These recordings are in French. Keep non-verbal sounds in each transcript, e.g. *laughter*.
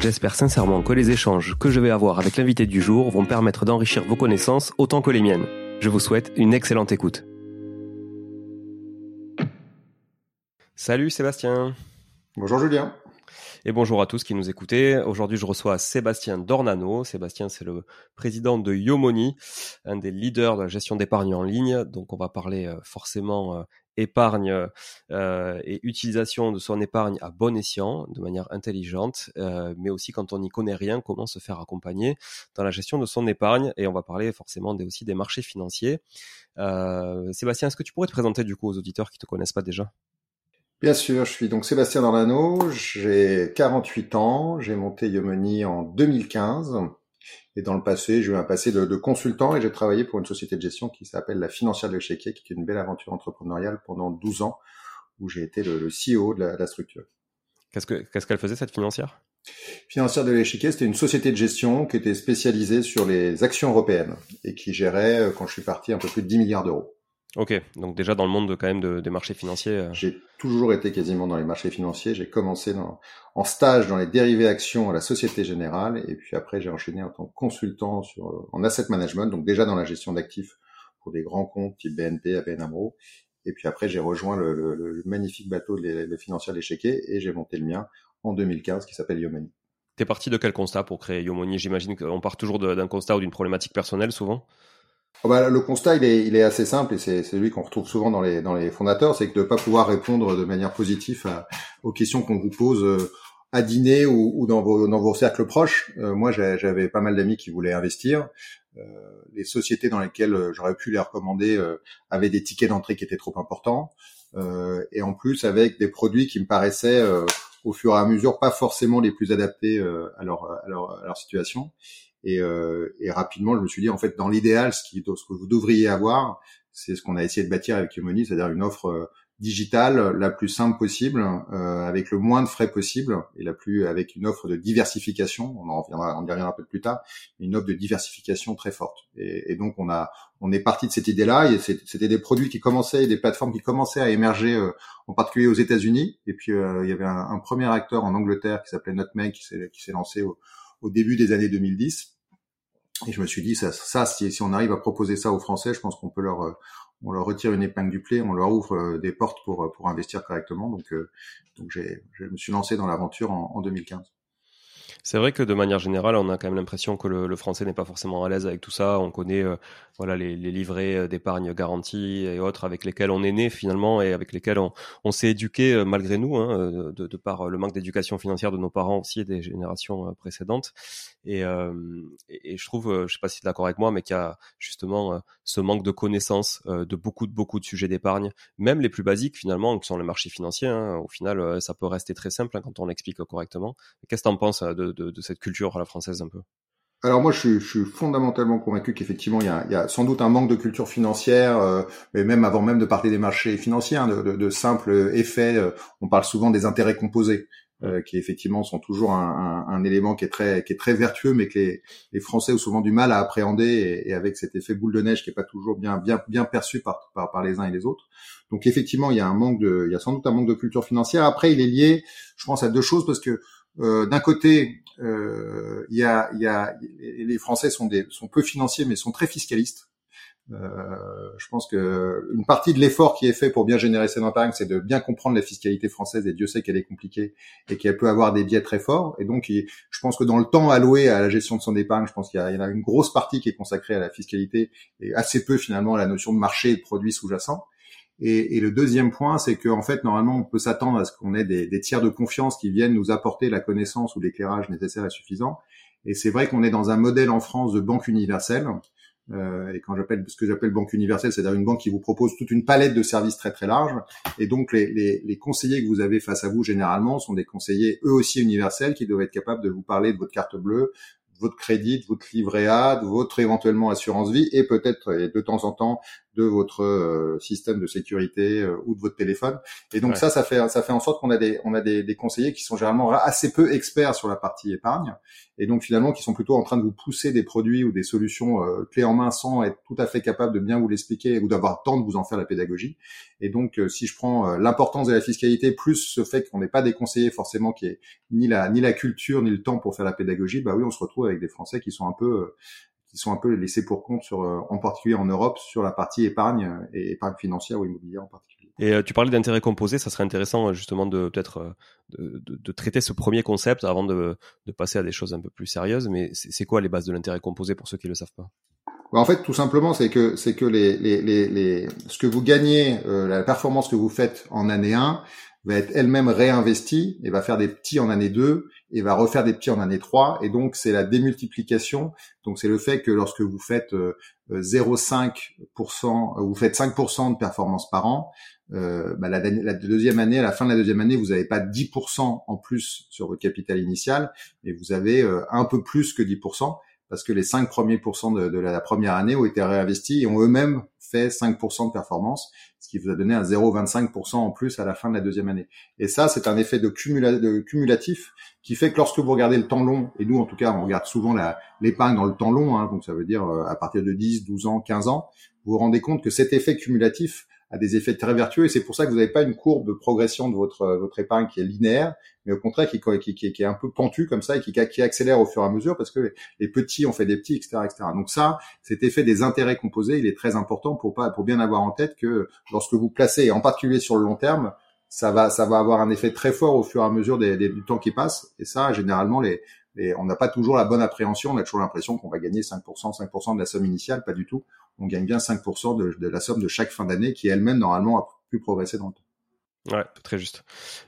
J'espère sincèrement que les échanges que je vais avoir avec l'invité du jour vont permettre d'enrichir vos connaissances autant que les miennes. Je vous souhaite une excellente écoute. Salut Sébastien. Bonjour Julien. Et bonjour à tous qui nous écoutez. Aujourd'hui, je reçois Sébastien Dornano. Sébastien, c'est le président de Yomoni, un des leaders de la gestion d'épargne en ligne. Donc, on va parler euh, forcément euh, épargne euh, et utilisation de son épargne à bon escient, de manière intelligente, euh, mais aussi quand on n'y connaît rien, comment se faire accompagner dans la gestion de son épargne. Et on va parler forcément des, aussi des marchés financiers. Euh, Sébastien, est-ce que tu pourrais te présenter du coup aux auditeurs qui ne te connaissent pas déjà? Bien sûr, je suis donc Sébastien Dorlano, j'ai 48 ans, j'ai monté Yomoni en 2015. Et dans le passé, j'ai eu un passé de, de consultant et j'ai travaillé pour une société de gestion qui s'appelle la Financière de l'Échiquier, qui est une belle aventure entrepreneuriale pendant 12 ans, où j'ai été le, le, CEO de la, la structure. Qu'est-ce qu'elle ce qu'elle faisait, cette financière? Financière de l'Échiquier, c'était une société de gestion qui était spécialisée sur les actions européennes et qui gérait, euh, quand je suis parti, un peu plus de 10 milliards d'euros. Ok, donc déjà dans le monde de, quand même de, des marchés financiers. Euh. J'ai toujours été quasiment dans les marchés financiers. J'ai commencé dans, en stage dans les dérivés actions à la Société Générale et puis après j'ai enchaîné en tant que consultant sur en asset management, donc déjà dans la gestion d'actifs pour des grands comptes type BNP, ABN AMRO. Et puis après j'ai rejoint le, le, le, magnifique bateau de les financiers l'échiquier et j'ai monté le mien en 2015 qui s'appelle Yomoni. T'es parti de quel constat pour créer Yomoni? J'imagine qu'on part toujours d'un constat ou d'une problématique personnelle souvent? Oh bah, le constat, il est, il est assez simple et c'est celui qu'on retrouve souvent dans les, dans les fondateurs, c'est que de ne pas pouvoir répondre de manière positive à, aux questions qu'on vous pose euh, à dîner ou, ou, dans, vos, dans vos cercles proches. Euh, moi, j'avais pas mal d'amis qui voulaient investir. Euh, les sociétés dans lesquelles euh, j'aurais pu les recommander avaient des tickets d'entrée qui étaient trop importants. et en plus, avec des produits qui me paraissaient au fur et à mesure, pas forcément les plus adaptés à leur, à, leur, à leur situation. Et, et, rapidement, je me suis dit, en fait, dans l'idéal, ce, ce que vous devriez avoir, c'est ce qu'on a essayé de bâtir avec Humoni, c'est-à-dire une offre digitale la plus simple possible, euh, avec le moins de frais possible et la plus avec une offre de diversification. On en reviendra, on y reviendra un peu plus tard, une offre de diversification très forte. Et, et donc on a, on est parti de cette idée-là. C'était des produits qui commençaient, des plateformes qui commençaient à émerger, euh, en particulier aux États-Unis. Et puis euh, il y avait un, un, premier acteur en Angleterre qui s'appelait Nutmeg, qui s'est lancé au, au, début des années 2010. Et je me suis dit, ça, ça si, on arrive à proposer ça aux Français, je pense qu'on peut leur on leur retire une épingle du play, on leur ouvre euh, des portes pour, euh, pour investir correctement. Donc, euh, donc j'ai, je me suis lancé dans l'aventure en, en 2015. C'est vrai que de manière générale, on a quand même l'impression que le, français n'est pas forcément à l'aise avec tout ça. On connaît euh, voilà les, les livrets euh, d'épargne garantie et autres avec lesquels on est né finalement et avec lesquels on, on s'est éduqué euh, malgré nous, hein, de, de, par le manque d'éducation financière de nos parents aussi et des générations précédentes. Et, et, je trouve, je sais pas si tu es d'accord avec moi, mais qu'il y a justement ce manque de connaissances de beaucoup de beaucoup de sujets d'épargne, même les plus basiques finalement, qui sont les marchés financiers. Hein. Au final, ça peut rester très simple hein, quand on l'explique correctement. Qu'est-ce que tu en penses de, de, cette culture à la française un peu? Alors moi, je je suis fondamentalement convaincu qu'effectivement, il il y a, sans doute un manque de culture financière, euh, mais même avant même de parler des marchés financiers, hein, de, de, de, simples effets. Euh, on parle souvent des intérêts composés, euh, qui effectivement sont toujours un, un, un, élément qui est très, qui est très vertueux, mais que les, les Français ont souvent du mal à appréhender, et, avec cet effet boule de neige qui est pas toujours bien, bien, bien perçu par, par, par les uns et les autres. Donc effectivement, il y a un manque de, il y a sans doute un manque de culture financière. Après, il est lié, je pense, à deux choses parce que euh, d'un côté, euh, il y, a, y, a, les Français sont, des, sont peu financiers, mais sont très fiscalistes. Euh, je pense que une partie de l'effort qui est fait pour bien générer cette épargne, c'est de bien comprendre la fiscalité française. Et Dieu sait qu'elle est compliquée et qu'elle peut avoir des biais très forts. Et donc, je pense que dans le temps alloué à la gestion de son épargne, je pense qu'il y, y, a une grosse partie qui est consacrée à la fiscalité et assez peu finalement à la notion de marché et de produits sous-jacents. Et, le deuxième point, c'est qu'en fait, normalement, on peut s'attendre à ce qu'on ait des, tiers de confiance qui viennent nous apporter la connaissance ou l'éclairage nécessaire et suffisant. Et c'est vrai qu'on est dans un modèle en France de banque universelle. Euh, et quand j'appelle ce que j'appelle banque universelle, c'est-à-dire une banque qui vous propose toute une palette de services très très large. Et donc les, les, les, conseillers que vous avez face à vous généralement sont des conseillers eux aussi universels qui doivent être capables de vous parler de votre carte bleue, votre crédit, votre livret A, de votre éventuellement assurance vie et peut-être de temps en temps de votre euh, système de sécurité euh, ou de votre téléphone. Et donc ça, ça fait ça fait en sorte qu'on a des on a des, des, conseillers qui sont généralement assez peu experts sur la partie épargne et donc finalement qui sont plutôt en train de vous pousser des produits ou des solutions euh, clés en main sans être tout à fait capable de bien vous l'expliquer ou d'avoir le temps de vous en faire la pédagogie. Et donc si je prends l'importance de la fiscalité plus ce fait qu'on n'est pas des conseillers forcément qui est ni la ni la culture ni le temps pour faire la pédagogie, bah oui, on se retrouve avec des Français qui sont un peu qui sont un peu laissés pour compte sur, euh, en particulier en Europe, sur la partie épargne euh, et épargne financière ou immobilière en particulier. Et euh, tu parlais d'intérêt composé, ça serait intéressant justement de peut-être de, de, de, traiter ce premier concept avant de, de, passer à des choses un peu plus sérieuses. Mais c'est quoi les bases de l'intérêt composé pour ceux qui le savent pas? En fait, tout simplement, c'est que c'est que les, les, les, les, ce que vous gagnez, la performance que vous faites en année 1, va être elle-même réinvestie et va faire des petits en année 2 et va refaire des petits en année 3 et donc c'est la démultiplication. Donc c'est le fait que lorsque vous faites 0,5% euh, vous faites 5% de performance par an euh, bah la, la, deuxième année à la fin de la deuxième année vous n'avez pas 10% en plus sur votre capital initial mais vous avez euh, un peu plus que 10% parce que les 5 premiers pourcents de, de, la première année ont été réinvestis et ont eux-mêmes fait 5% de performance, ce qui vous a donné un 0,25% en plus à la fin de la deuxième année. Et ça, c'est un effet de, cumulatif qui fait que lorsque vous regardez le temps long, et nous en tout cas, on regarde souvent l'épargne dans le temps long, hein, donc ça veut dire euh, à partir de 10, 12 ans, 15 ans, vous vous rendez compte que cet effet cumulatif a des effets très vertueux et c'est pour ça que vous n'avez pas une courbe de progression de votre euh, votre épargne qui est linéaire, mais au contraire qui qui, qui, qui est un peu pentue comme ça et qui, qui accélère au fur et à mesure parce que les petits ont fait des petits, etc., etc. Donc ça, cet effet des intérêts composés, il est très important pour pas pour bien avoir en tête que lorsque vous placez, en particulier sur le long terme, ça va ça va avoir un effet très fort au fur et à mesure des, des, du temps qui passe et ça généralement les et on n'a pas toujours la bonne appréhension, on a toujours l'impression qu'on va gagner 5%, 5% de la somme initiale, pas du tout. On gagne bien 5% de, la somme de chaque fin d'année qui elle-même normalement a pu progresser dans le temps. Ouais, très juste.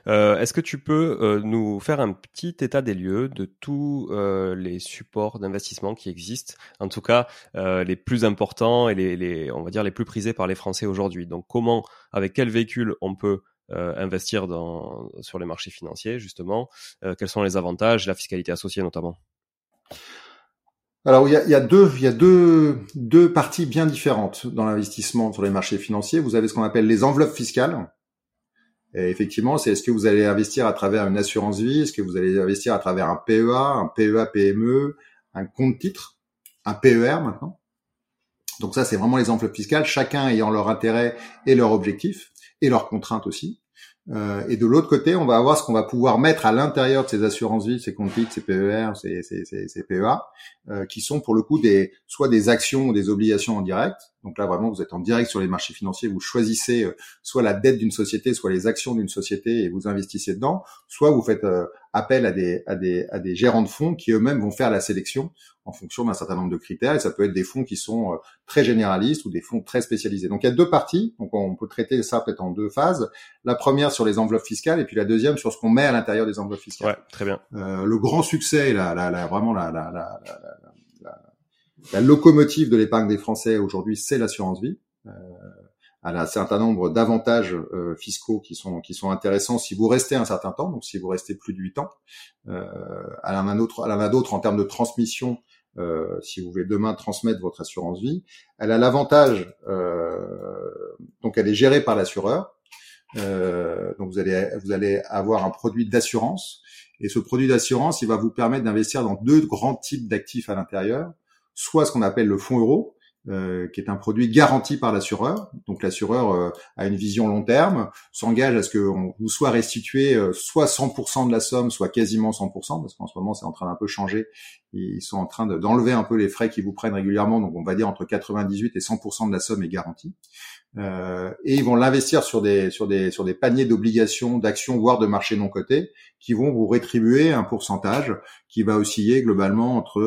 Euh, Est-ce que tu peux euh, nous faire un petit état des lieux de tous euh, les supports d'investissement qui existent, en tout cas les plus importants et les, les, on va dire les plus prisés par les Français aujourd'hui. Donc comment, avec quel véhicule on peut investir dans, sur les marchés financiers, justement Quels sont les avantages, la fiscalité associée notamment? Alors il y a, il y a, deux, il y a deux, deux parties bien différentes dans l'investissement sur les marchés financiers. Vous avez ce qu'on appelle les enveloppes fiscales. Et effectivement, c'est est-ce que vous allez investir à travers une assurance vie, est-ce que vous allez investir à travers un PEA, un PEA PME, un compte titre, un PER maintenant. Donc ça, c'est vraiment les enveloppes fiscales, chacun ayant leur intérêt et leur objectif et leurs contraintes aussi. Euh, et de l'autre côté, on va avoir ce qu'on va pouvoir mettre à l'intérieur de ces assurances vie, ces comptes ces PER, ces, ces, ces, PEA, euh, qui sont pour le coup des soit des actions ou des obligations en direct. Donc là, vraiment, vous êtes en direct sur les marchés financiers, vous choisissez euh, soit la dette d'une société, soit les actions d'une société et vous investissez dedans, soit vous faites euh, appel à des, à, des, à des gérants de fonds qui eux-mêmes vont faire la sélection en fonction d'un certain nombre de critères. Et ça peut être des fonds qui sont euh, très généralistes ou des fonds très spécialisés. Donc il y a deux parties. Donc on peut traiter ça peut-être en deux phases. La première sur les enveloppes fiscales et puis la deuxième sur ce qu'on met à l'intérieur des enveloppes fiscales. Ouais, très bien. Euh, le grand succès, la, la, la vraiment la, la, la, la, la locomotive de l'épargne des Français aujourd'hui, c'est l'assurance vie. Euh, elle a un certain nombre d'avantages euh, fiscaux qui sont qui sont intéressants si vous restez un certain temps, donc si vous restez plus de 8 ans. Euh, elle en a un autre, elle en a d'autres en termes de transmission. Euh, si vous voulez demain transmettre votre assurance vie, elle a l'avantage, euh, donc elle est gérée par l'assureur, euh, donc vous allez vous allez avoir un produit d'assurance et ce produit d'assurance, il va vous permettre d'investir dans deux grands types d'actifs à l'intérieur, soit ce qu'on appelle le fonds euro, euh, qui est un produit garanti par l'assureur. Donc l'assureur euh, a une vision long terme, s'engage à ce que vous soit restitué euh, soit 100% de la somme, soit quasiment 100%, parce qu'en ce moment c'est en train d'un peu changer. Ils sont en train d'enlever un peu les frais qu'ils vous prennent régulièrement, donc on va dire entre 98 et 100% de la somme est garantie. et ils vont l'investir sur des sur des sur des paniers d'obligations, d'actions, voire de marchés non cotés, qui vont vous rétribuer un pourcentage qui va osciller globalement entre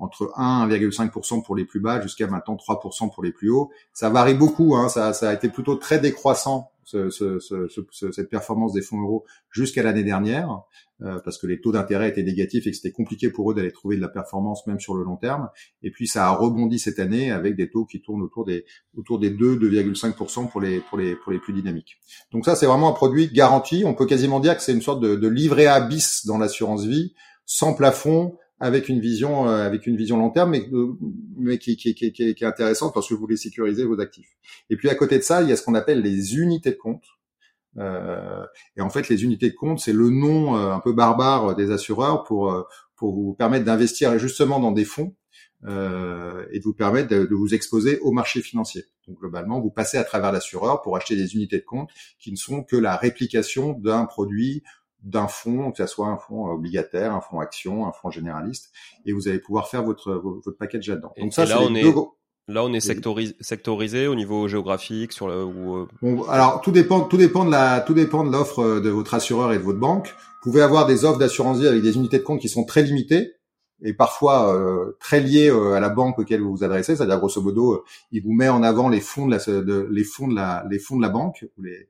entre 1 1,5% pour les plus bas jusqu'à maintenant 3% pour les plus hauts. Ça varie beaucoup, hein, ça, ça a été plutôt très décroissant ce, ce, ce, cette performance des fonds euros jusqu'à l'année dernière, euh, parce que les taux d'intérêt étaient négatifs et que c'était compliqué pour eux d'aller trouver de la performance même sur le long terme. Et puis ça a rebondi cette année avec des taux qui tournent autour des autour des 2 2,5% pour les pour les pour les plus dynamiques. Donc ça c'est vraiment un produit garanti. On peut quasiment dire que c'est une sorte de, de livret à bis dans l'assurance vie, sans plafond, avec une vision euh, avec une vision long terme, mais, euh, mais qui, qui, qui, qui, est intéressante parce que vous voulez sécuriser vos actifs. Et puis à côté de ça, il y a ce qu'on appelle les unités de compte. Euh, et en fait, les unités de compte, c'est le nom euh, un peu barbare des assureurs pour pour vous permettre d'investir justement dans des fonds euh, et de vous permettre de, de, vous exposer au marché financier. Donc globalement, vous passez à travers l'assureur pour acheter des unités de compte qui ne sont que la réplication d'un produit d'un fonds, que ce soit un fonds obligataire, un fonds action, un fonds généraliste, et vous allez pouvoir faire votre votre package là-dedans. Donc ça, là, on est... Là, on est sectorisé, sectorisé au niveau géographique sur le. Ou... Euh, bon, alors tout dépend, tout dépend de la, tout dépend de l'offre de votre assureur et de votre banque. Vous pouvez avoir des offres d'assurance vie avec des unités de compte qui sont très limitées et parfois euh, très lié euh, à la banque auquel vous vous adressez, c'est-à-dire grosso modo, euh, il vous met en avant les fonds de la, de, les fonds de la, les fonds de la banque, les,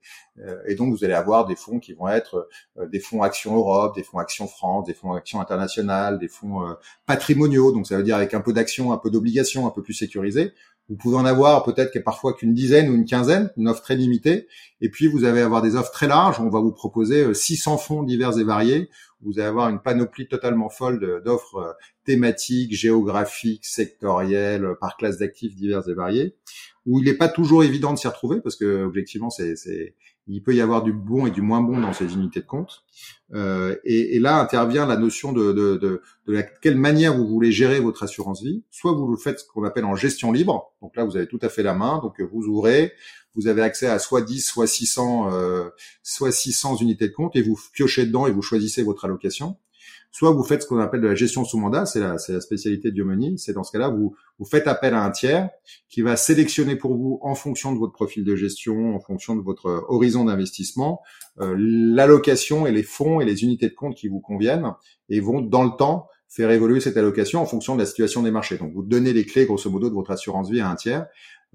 et donc vous allez avoir des fonds qui vont être des fonds Action Europe, des fonds Action France, des fonds Action Internationale, des fonds patrimoniaux, donc ça veut dire avec un peu d'action, un peu d'obligation, un peu plus sécurisé. Vous pouvez en avoir peut-être parfois qu'une dizaine ou une quinzaine, une offre très limitée. Et puis vous allez avoir des offres très larges. On va vous proposer 600 fonds divers et variés vous allez avoir une panoplie totalement folle d'offres euh, thématiques, géographiques, sectorielles, euh, par classe d'actifs divers et variés, où il n'est pas toujours évident de s'y retrouver parce que objectivement, c'est, il peut y avoir du bon et du moins bon dans ces unités de compte. Euh, et, là intervient la notion de la, quelle manière vous voulez gérer votre assurance vie. Soit vous le faites ce qu'on appelle en gestion libre, donc là vous avez tout à fait la main, donc vous ouvrez, vous avez accès à soit 10, soit 600, euh, soit 600 unités de compte et vous piochez dedans et vous choisissez votre allocation. Soit vous faites ce qu'on appelle de la gestion sous mandat, c'est la, spécialité de Diomoni. C'est dans ce cas-là, vous, vous faites appel à un tiers qui va sélectionner pour vous, en fonction de votre profil de gestion, en fonction de votre horizon d'investissement, euh, l'allocation et les fonds et les unités de compte qui vous conviennent et vont dans le temps faire évoluer cette allocation en fonction de la situation des marchés. Donc vous donnez les clés grosso modo de votre assurance vie à un tiers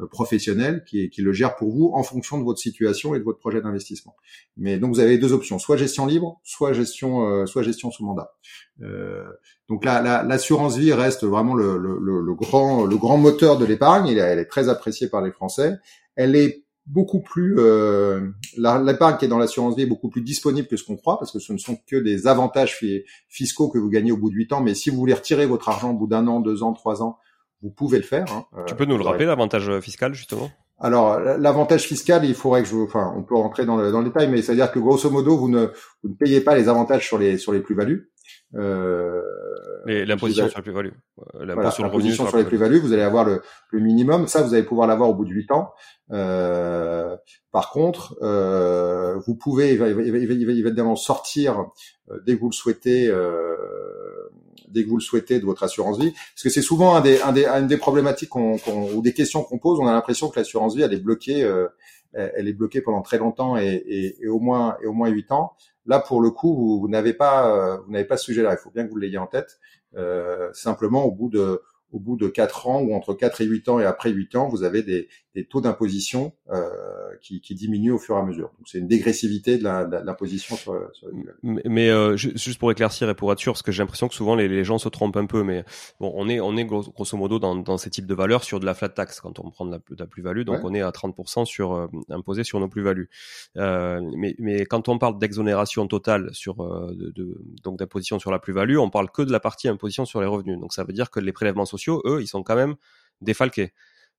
euh, professionnel qui, qui, le gère pour vous en fonction de votre situation et de votre projet d'investissement. Mais donc vous avez deux options, soit gestion libre, soit gestion, euh, soit gestion sous mandat. Euh, donc l'assurance vie reste vraiment le, le, le, grand, le grand moteur de l'épargne. Elle, elle est très appréciée par les Français. Elle est beaucoup plus euh, l'épargne qui est dans l'assurance vie est beaucoup plus disponible que ce qu'on croit parce que ce ne sont que des avantages fiscaux que vous gagnez au bout de huit ans. Mais si vous voulez retirer votre argent au bout d'un an, deux ans, trois ans, vous pouvez le faire. Hein. Tu peux nous le rappeler l'avantage fiscal justement? Alors, l'avantage fiscal, il faudrait que je, enfin, on peut rentrer dans le, dans le détail, mais c'est-à-dire que grosso modo, vous ne, vous ne payez pas les avantages sur les sur les plus-values. Euh, l'imposition sur la plus-value. Euh, l'imposition sur, les plus-values, vous allez avoir le, le, minimum. Ça, vous allez pouvoir l'avoir au bout de 8 ans. Euh, par contre, euh, vous pouvez évidemment sortir euh, dès que vous le souhaitez. Euh, dès que vous le souhaitez de votre assurance vie, parce que c'est souvent un des, un des, une des problématiques qu'on, ou des questions qu'on pose. On a l'impression que l'assurance vie elle est bloquée, elle est bloquée pendant très longtemps et, et, et, au moins et au moins huit ans. Là, pour le coup, vous, n'avez pas, euh, vous n'avez pas ce sujet-là. Il faut bien que vous l'ayez en tête. Euh, simplement, au bout de au bout de 4 ans ou entre 4 et 8 ans et après 8 ans, vous avez des, des taux d'imposition euh, qui, qui, diminuent au fur et à mesure. Donc c'est une dégressivité de l'imposition sur, sur Mais, mais euh, juste pour éclaircir et pour être sûr, parce que j'ai l'impression que souvent les, les, gens se trompent un peu, mais bon, on est, on est grosso modo dans, dans ces types de valeurs sur de la flat tax quand on prend de la, la plus-value, donc on est à 30% sur euh, imposé sur nos plus-values. Mais, mais quand on parle d'exonération totale sur de, de, donc d'imposition sur la plus-value, on parle que de la partie imposition sur les revenus. Donc ça veut dire que les prélèvements sociaux, eux, ils sont quand même défalqués.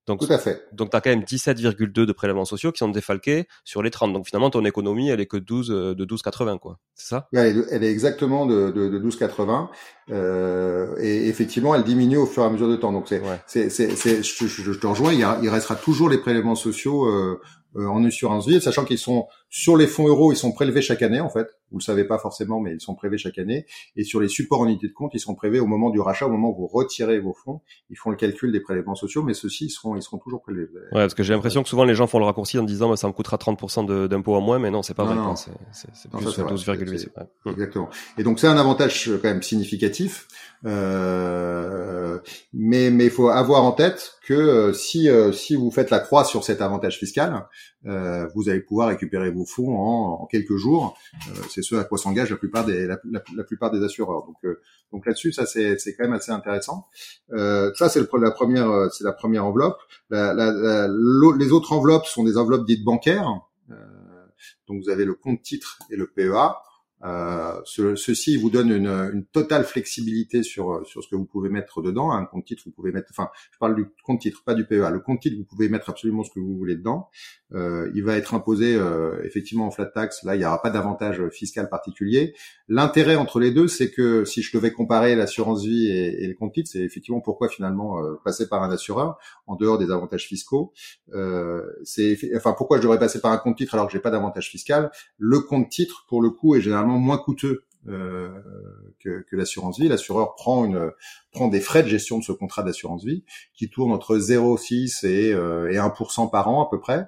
Donc, Tout à fait. Donc, tu as quand même 17,2 de prélèvements sociaux qui sont défalqués sur les 30. Donc, finalement, ton économie, elle est que 12, euh, de 12,80, quoi. C'est ça? elle, est, elle est exactement de, de, de 12,80. Euh, et effectivement, elle diminue au fur et à mesure de temps. Donc, c'est, c'est, c'est, je, je, te rejoins. Il, y a, il restera toujours les prélèvements sociaux, euh, euh, en assurance vie, sachant qu'ils sont sur les fonds euros, ils sont prélevés chaque année en fait. Vous le savez pas forcément, mais ils sont prélevés chaque année. Et sur les supports en unité de compte, ils sont prélevés au moment du rachat, au moment où vous retirez vos fonds. Ils font le calcul des prélèvements sociaux, mais ceux-ci ils seront, ils seront toujours prélevés. Ouais, parce que j'ai l'impression que souvent les gens font le raccourci en disant bah, ça me coûtera 30% d'impôts en moins, mais non, c'est pas vrai. C'est plus 12,8. Exactement. Et donc c'est un avantage euh, quand même significatif. Euh, mais mais il faut avoir en tête que euh, si euh, si vous faites la croix sur cet avantage fiscal, euh, vous allez pouvoir récupérer vos fonds en, quelques jours. c'est ce à quoi s'engagent la plupart des la, plupart des assureurs. Donc donc là-dessus, ça c'est c'est quand même assez intéressant. ça c'est la première c'est la première enveloppe. La, les autres enveloppes sont des enveloppes dites bancaires. donc vous avez le compte titre et le PEA. Euh, ce, ceci vous donne une, une, totale flexibilité sur sur ce que vous pouvez mettre dedans. Un compte titre, vous pouvez mettre, enfin, je parle du compte titre, pas du PEA. Le compte titre, vous pouvez mettre absolument ce que vous voulez dedans. Euh, il va être imposé euh, effectivement en flat tax. Là, il n'y aura pas d'avantage fiscal particulier. L'intérêt entre les deux, c'est que si je devais comparer l'assurance vie et, et le compte titre, c'est effectivement pourquoi finalement euh, passer par un assureur en dehors des avantages fiscaux. Euh, c'est enfin pourquoi je devrais passer par un compte titre alors que j'ai pas d'avantage fiscal. Le compte titre, pour le coup, est généralement moins coûteux euh, que, l'assurance vie. L'assureur prend une prend des frais de gestion de ce contrat d'assurance vie qui tournent entre 0,6 et, euh, et 1% par an à peu près.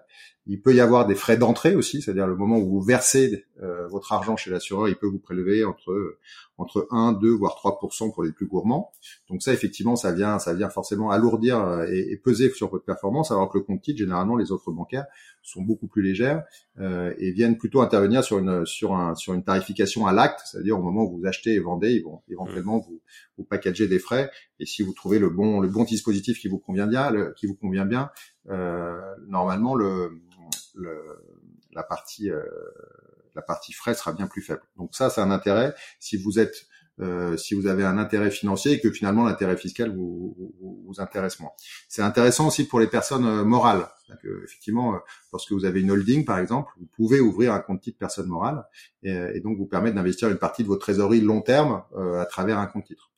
Il peut y avoir des frais d'entrée aussi, c'est-à-dire le moment où vous versez euh, votre argent chez l'assureur, il peut vous prélever entre entre 1, 2 voire 3 pour les plus gourmands. Donc ça effectivement, ça vient ça vient forcément alourdir euh, et, peser sur votre performance alors que le compte titre généralement les offres bancaires sont beaucoup plus légères euh, et viennent plutôt intervenir sur une sur un sur une tarification à l'acte, c'est-à-dire au moment où vous achetez et vendez, ils vont éventuellement vous vous packager des frais et si vous trouvez le bon le bon dispositif qui vous convient bien, qui vous convient bien, euh, normalement le la partie euh, la partie frais sera bien plus faible. Donc ça, c'est un intérêt. Si vous êtes euh, si vous avez un intérêt financier et que finalement l'intérêt fiscal vous, vous, intéresse moins. C'est intéressant aussi pour les personnes euh, morales. Effectivement, lorsque vous avez une holding, par exemple, vous pouvez ouvrir un compte titre personne morale et, et donc vous permettre d'investir une partie de votre trésorerie long terme à travers un compte titre.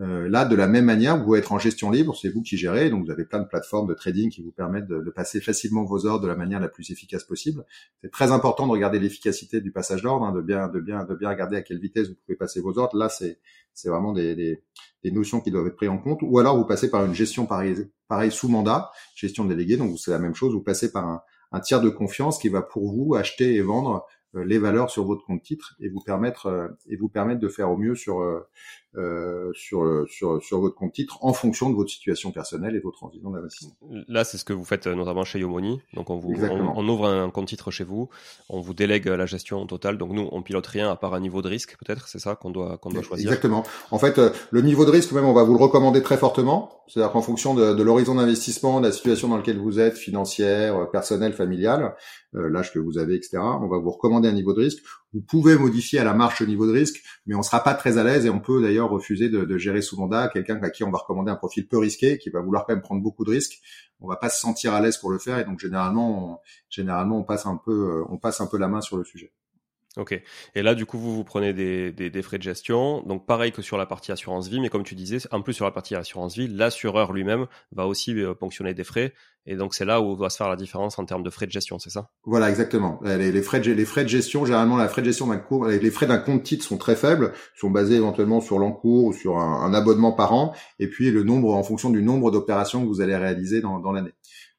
Euh, là, de la même manière, vous pouvez être en gestion libre, c'est vous qui gérez, donc vous avez plein de plateformes de trading qui vous permettent de, passer facilement vos ordres de la manière la plus efficace possible. C'est très important de regarder l'efficacité du passage d'ordre, hein, de bien, de bien, de bien regarder à quelle vitesse vous pouvez passer vos ordres. Là, c'est, c'est vraiment des, des, notions qui doivent être prises en compte. Ou alors, vous passez par une gestion pareil, pareil sous mandat, gestion déléguée, donc c'est la même chose. Vous passez par un, un tiers de confiance qui va pour vous acheter et vendre les valeurs sur votre compte titre et vous permettre et vous permettre de faire au mieux sur euh, sur, sur, sur votre compte titre en fonction de votre situation personnelle et votre environnement d'investissement. Là, c'est ce que vous faites euh, notamment chez Yomoni. Donc, on, vous, on, ouvre un compte titre chez vous, on vous délègue la gestion totale. Donc, nous, on pilote rien à part un niveau de risque, peut-être, c'est ça qu'on doit, qu'on doit choisir? Exactement. En fait, euh, le niveau de risque, même, on va vous le recommander très fortement. C'est-à-dire qu'en fonction de, de l'horizon d'investissement, de la situation dans laquelle vous êtes, financière, personnelle, familiale, euh, l'âge que vous avez, etc. On va vous recommander un niveau de risque. Vous pouvez modifier à la marche le niveau de risque, mais on sera pas très à l'aise et on peut d'ailleurs refuser de, gérer sous mandat quelqu'un à qui on va recommander un profil peu risqué, qui va vouloir quand même prendre beaucoup de risques. On va pas se sentir à l'aise pour le faire et donc généralement, généralement on passe un peu, euh, on passe un peu la main sur le sujet. Ok. Et là, du coup, vous vous prenez des, des, des, frais de gestion. Donc, pareil que sur la partie assurance vie, mais comme tu disais, en plus sur la partie assurance vie, l'assureur lui-même va aussi euh, ponctionner des frais. Et donc, c'est là où va se faire la différence en termes de frais de gestion, c'est ça? Voilà, exactement. Les, les, frais de, gestion, généralement, la frais de gestion d'un cours, les frais d'un compte titre sont très faibles, sont basés éventuellement sur l'encours ou sur un, un, abonnement par an, et puis le nombre, en fonction du nombre d'opérations que vous allez réaliser dans, dans l'année.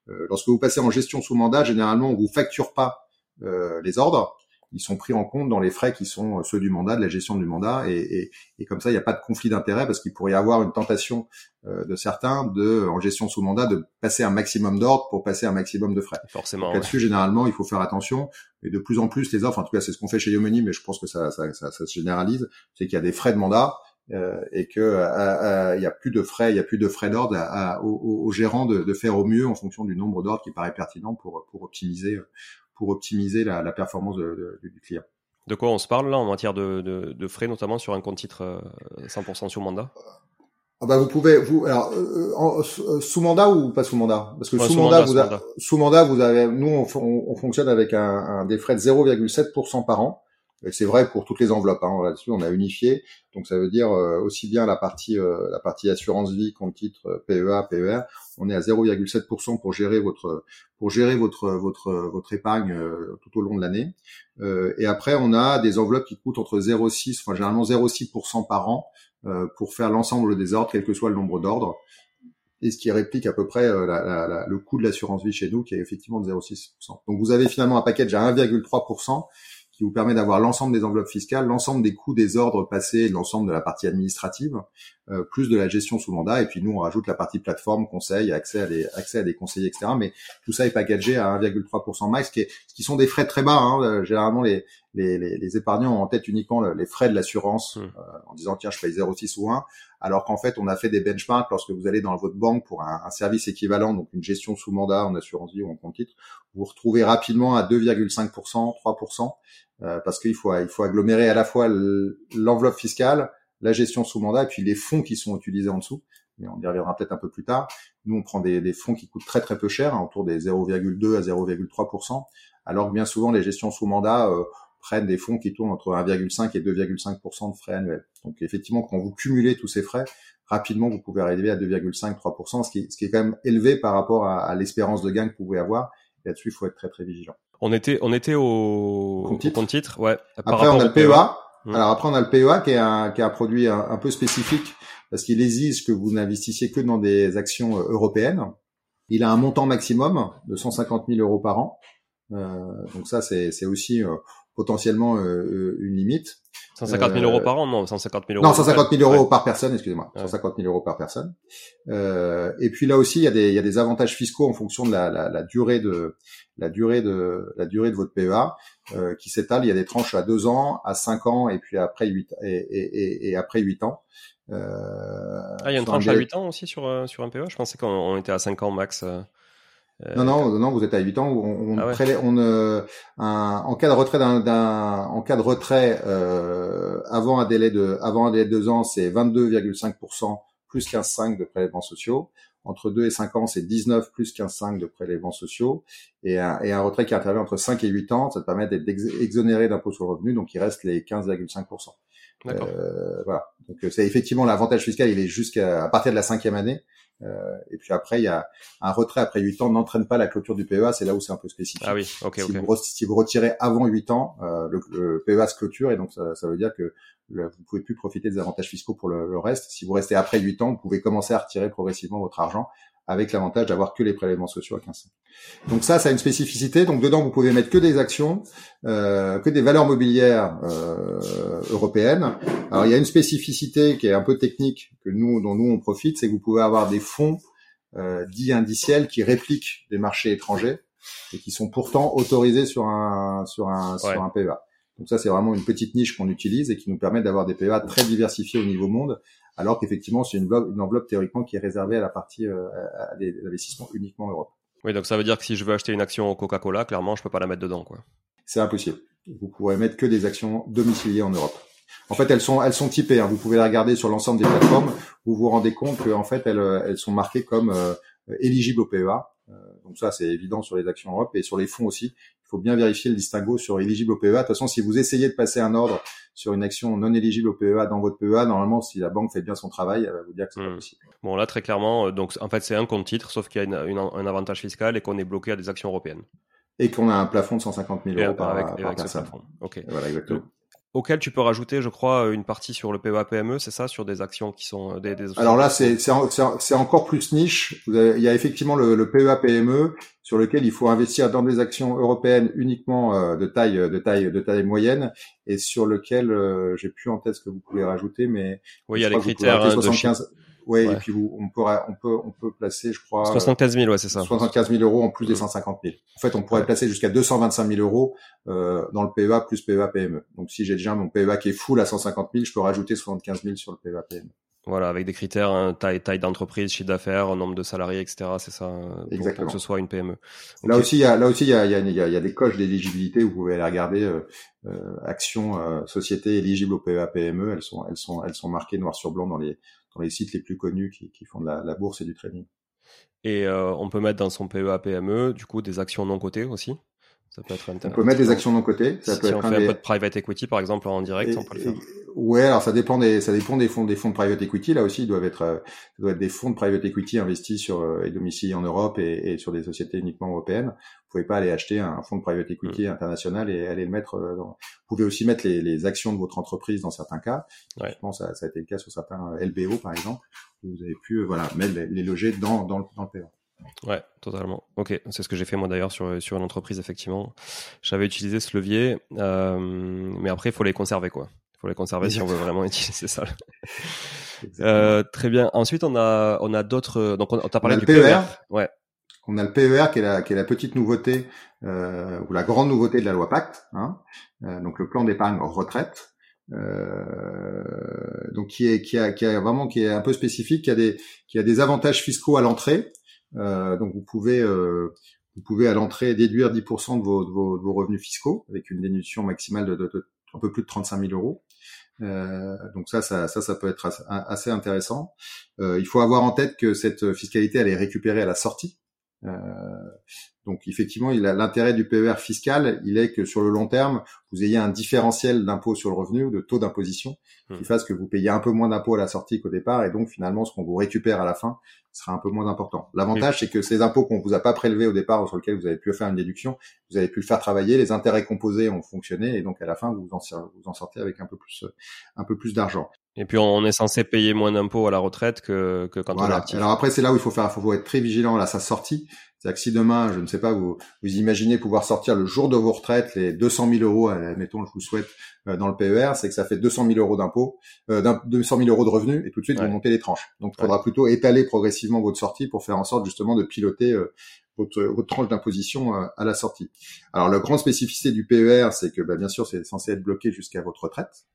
Euh, lorsque vous passez en gestion sous mandat, généralement, on vous facture pas euh, les ordres ils sont pris en compte dans les frais qui sont ceux du mandat, de la gestion du mandat, et, et, et comme ça, il n'y a pas de conflit d'intérêt parce qu'il pourrait y avoir une tentation euh, de certains de, en gestion sous mandat, de passer un maximum d'ordre pour passer un maximum de frais. Forcément. Là-dessus, généralement, il faut faire attention. Et de plus en plus, les offres, en tout cas, c'est ce qu'on fait chez Yomoni, mais je pense que ça, ça, ça, ça se généralise, c'est qu'il y a des frais de mandat. Euh, et que euh, euh, il y a plus de frais, il y a plus de frais d'ordre aux, gérants de, de, faire au mieux en fonction du nombre d'ordres qui paraît pertinent pour pour optimiser pour optimiser la, la performance de, de, du client. De quoi on se parle là en matière de, de frais, notamment sur un compte titre 100% sur mandat? Ah bah vous pouvez vous alors euh, sous mandat ou pas sous mandat? Parce que sous, mandat, vous sous mandat. vous avez nous on, on, fonctionne avec un, un, des frais de 0,7% par an c'est vrai pour toutes les enveloppes. Hein, Là-dessus, on a unifié. Donc, ça veut dire euh, aussi bien la partie euh, la partie assurance vie compte titre euh, PEA, PER. On est à 0,7% pour gérer votre pour gérer votre votre votre épargne tout au long de l'année. et après, on a des enveloppes qui coûtent entre 0,6, enfin généralement 0,6% par an pour faire l'ensemble des ordres, quel que soit le nombre d'ordres et ce qui réplique à peu près la, la, le coût de l'assurance vie chez nous, qui est effectivement de 0,6%. Donc vous avez finalement un package à 1,3% qui vous permet d'avoir l'ensemble des enveloppes fiscales, l'ensemble des coûts des ordres passés, l'ensemble de la partie administrative, euh, plus de la gestion sous mandat. Et puis nous, on rajoute la partie plateforme, conseil, accès à des, accès à des conseillers, etc. Mais tout ça est packagé à 1,3% max, qui, est, qui sont des frais très bas. Hein. Euh, généralement, les, les, les, épargnants ont en tête uniquement les frais de l'assurance mmh. euh, en disant tiens, je paye 0,6 ou 1 alors qu'en fait, on a fait des benchmarks lorsque vous allez dans votre banque pour un, un, service équivalent, donc une gestion sous mandat en assurance vie ou en compte titre, vous vous retrouvez rapidement à 2,5%, 3%, euh, parce qu'il faut, il faut agglomérer à la fois l'enveloppe fiscale, la gestion sous mandat, et puis les fonds qui sont utilisés en dessous. Mais on y reviendra peut-être un peu plus tard. Nous, on prend des, des, fonds qui coûtent très très peu cher, hein, autour des 0,2 à 0,3%, alors que bien souvent les gestions sous mandat euh, prennent des fonds qui tournent entre 1,5 et 2,5% de frais annuels. Donc effectivement, quand vous cumulez tous ces frais, rapidement vous pouvez arriver à 2,5-3%, ce qui, ce qui est quand même élevé par rapport à, à l'espérance de gain que vous pouvez avoir. Là-dessus, il faut être très très vigilant. On était, on était au compte titre. ouais. après, on a le PEA. Mmh. Alors après, on a le PEA qui est un, qui est un produit un, peu spécifique parce qu'il exige que vous n'investissiez que dans des actions euh, européennes. Il a un montant maximum de 150 000 euros par an. Euh, donc ça, c'est aussi euh, potentiellement euh, une limite. 150 000 euros par an, non, 150 000 euros. Non, 150 000 euros par personne, excusez-moi. 150 000 euros par personne. Euh, et puis là aussi, il y a des, il y a des avantages fiscaux en fonction de la, la, la durée de, la durée de, la durée de votre PEA, euh, qui s'étale. Il y a des tranches à 2 ans, à 5 ans, et puis après 8, et, et, et après 8 ans. Euh, ah, il y a une tranche à 8 ans aussi sur, sur un PEA? Je pensais qu'on était à 5 ans max. Euh. Euh, non, non, non, vous êtes à 8 ans. On, on, ah on euh, un, en cas de retrait d'un, en cas de retrait euh, avant un délai de, avant un délai de 2 ans, c'est 22,5% plus 15,5 de prélèvements sociaux. Entre 2 et 5 ans, c'est 19 plus 15,5 de prélèvements sociaux. Et un, et un retrait qui intervient entre 5 et 8 ans, ça te permet d'être exonéré d'impôt sur le revenu, donc il reste les 15,5%. Euh, voilà. Donc c'est effectivement l'avantage fiscal, il est jusqu'à à partir de la cinquième année. Euh, et puis après, il y a un retrait après 8 ans n'entraîne pas la clôture du PEA, c'est là où c'est un peu spécifique. Ah oui, ok, si, Vous, si vous retirez avant 8 ans, euh, le, le, PEA se clôture et donc ça, ça veut dire que le, vous pouvez plus profiter des avantages fiscaux pour le, le, reste. Si vous restez après 8 ans, vous pouvez commencer à retirer progressivement votre argent avec l'avantage d'avoir que les prélèvements sociaux à 15. Donc ça, ça a une spécificité. Donc dedans, vous pouvez mettre que des actions, euh, que des valeurs mobilières euh, européennes. Alors il y a une spécificité qui est un peu technique que nous, dont nous on profite, c'est que vous pouvez avoir des fonds euh, dits indiciels qui répliquent des marchés étrangers et qui sont pourtant autorisés sur un sur un sur un PEA. Donc ça, c'est vraiment une petite niche qu'on utilise et qui nous permet d'avoir des PEA très diversifiés au niveau monde, alors qu'effectivement, c'est une, une, enveloppe théoriquement qui est réservée à la partie euh, à des investissements uniquement Europe. Oui, donc ça veut dire que si je veux acheter une action Coca-Cola, clairement, je peux pas la mettre dedans, quoi. C'est impossible. Vous pourrez mettre que des actions domiciliées en Europe. En fait, elles sont elles sont typées. Hein. Vous pouvez les regarder sur l'ensemble des plateformes. Vous vous rendez compte qu'en fait, elles elles sont marquées comme euh, éligibles au PEA. Euh, donc ça, c'est évident sur les actions Europe et sur les fonds aussi. Il faut bien vérifier le distinguo sur éligible au PEA. De toute façon, si vous essayez de passer un ordre sur une action non éligible au PEA dans votre PEA, normalement, si la banque fait bien son travail, elle va vous dire que c'est pas hmm. possible. Bon, là, très clairement, euh, donc en fait, c'est un compte titre, sauf qu'il y a une, un avantage fiscal et qu'on est bloqué à des actions européennes. Et qu'on a un plafond de 150 000 euros par, avec, par personne. Ok. Voilà, exactement auquel tu peux rajouter, je crois, une partie sur le PEA PME, c'est ça, sur des actions qui sont des. des Alors là, c'est c'est encore plus niche. il y a effectivement le, le, PEA PME sur lequel il faut investir dans des actions européennes uniquement euh, de taille de taille de taille moyenne et sur lequel euh, j'ai plus en tête ce que vous pouvez rajouter, mais oui, il y a les critères hein, de oui, et puis vous, on peut, on peut, on peut placer, je crois, 75 000, ouais, c'est ça. 75 000 euros en plus des 150 000. En fait, on pourrait placer jusqu'à 225 000 euros euh, dans le PEA plus PEA PME. Donc, si j'ai déjà mon PEA qui est full à 150 000, je peux rajouter 75 000 sur le PEA PME. Voilà, avec des critères, hein, taille, taille d'entreprise, chiffre d'affaires, nombre de salariés, etc. C'est ça. Exactement. Pour que ce soit une PME. Là aussi, il y a, là aussi, il y a, il y a, il y a des coches d'éligibilité. Vous pouvez aller regarder euh, euh, actions, euh, sociétés éligibles au PEA PME. Elles sont, elles sont, elles sont marquées noir sur blanc dans les, dans les sites les plus connus qui, font de la, la, bourse et du trading. Et euh, on peut mettre dans son PEA PME du coup des actions non cotées aussi? Ça peut être intéressant. On peut mettre des actions non cotées. Ça si peut être on fait un, peu de private equity par exemple en direct, on peut le faire. Ouais, alors ça dépend des ça dépend des fonds des fonds de private equity. Là aussi, ils doivent être euh, ça doit être des fonds de private equity investis sur euh, et domiciliés en Europe et, et, sur des sociétés uniquement européennes. Vous pouvez pas aller acheter un fonds de private equity mm. international et aller le mettre. Dans... Vous pouvez aussi mettre les, les, actions de votre entreprise dans certains cas. Ouais. Je pense ça, ça a été le cas sur certains LBO par exemple. Où vous avez pu voilà mettre les, les loger dans dans le, dans le. Ouais, totalement. Ok, c'est ce que j'ai fait moi d'ailleurs sur, sur une entreprise, effectivement. J'avais utilisé ce levier, euh, mais après, il faut les conserver, quoi. Il faut les conserver si on veut vraiment *laughs* utiliser ça. Euh, très bien. Ensuite, on a, on a d'autres. Donc, on, t'a parlé du PER. E ouais. On a le PER qui est la, qui est la petite nouveauté euh, ou la grande nouveauté de la loi Pacte. Hein, euh, donc, le plan d'épargne retraite. Euh, donc qui est qui a, qui a vraiment qui est un peu spécifique, qui a des qui a des avantages fiscaux à l'entrée, donc vous pouvez euh, vous pouvez à l'entrée déduire 10% de vos, de, vos, de vos, revenus fiscaux avec une déduction maximale de, de, de, un peu plus de 35 000 euros. Euh, donc ça, ça, ça, ça peut être assez, intéressant. Euh, il faut avoir en tête que cette fiscalité, elle est récupérée à la sortie. Euh, donc effectivement, l'intérêt du PER fiscal, il est que sur le long terme, vous ayez un différentiel d'impôt sur le revenu, de taux d'imposition, qui mmh. fasse que vous payez un peu moins d'impôts à la sortie qu'au départ, et donc finalement, ce qu'on vous récupère à la fin sera un peu moins important. L'avantage, c'est que ces impôts qu'on vous a pas prélevés au départ, sur lesquels vous avez pu faire une déduction, vous avez pu le faire travailler, les intérêts composés ont fonctionné, et donc à la fin, vous en, vous en sortez avec un peu plus, un peu plus d'argent. Et puis on est censé payer moins d'impôts à la retraite que, que quand on est. Alors après, c'est là où il faut faire, faut être très vigilant à sa sortie. C'est-à-dire que si demain, je ne sais pas, vous, vous imaginez pouvoir sortir le jour de vos retraites les 200 000 euros, mettons, je vous souhaite, euh, dans le PER, c'est que ça fait 200 000 euros d'impôts, euh, 200 000 euros de revenus, et tout de suite, vous montez les tranches. Donc, il faudra plutôt étaler progressivement votre sortie pour faire en sorte justement de piloter euh, votre, votre, tranche d'imposition euh, à la sortie. Alors, la grande spécificité du PER, c'est que, bah, bien sûr, c'est censé être bloqué jusqu'à votre retraite.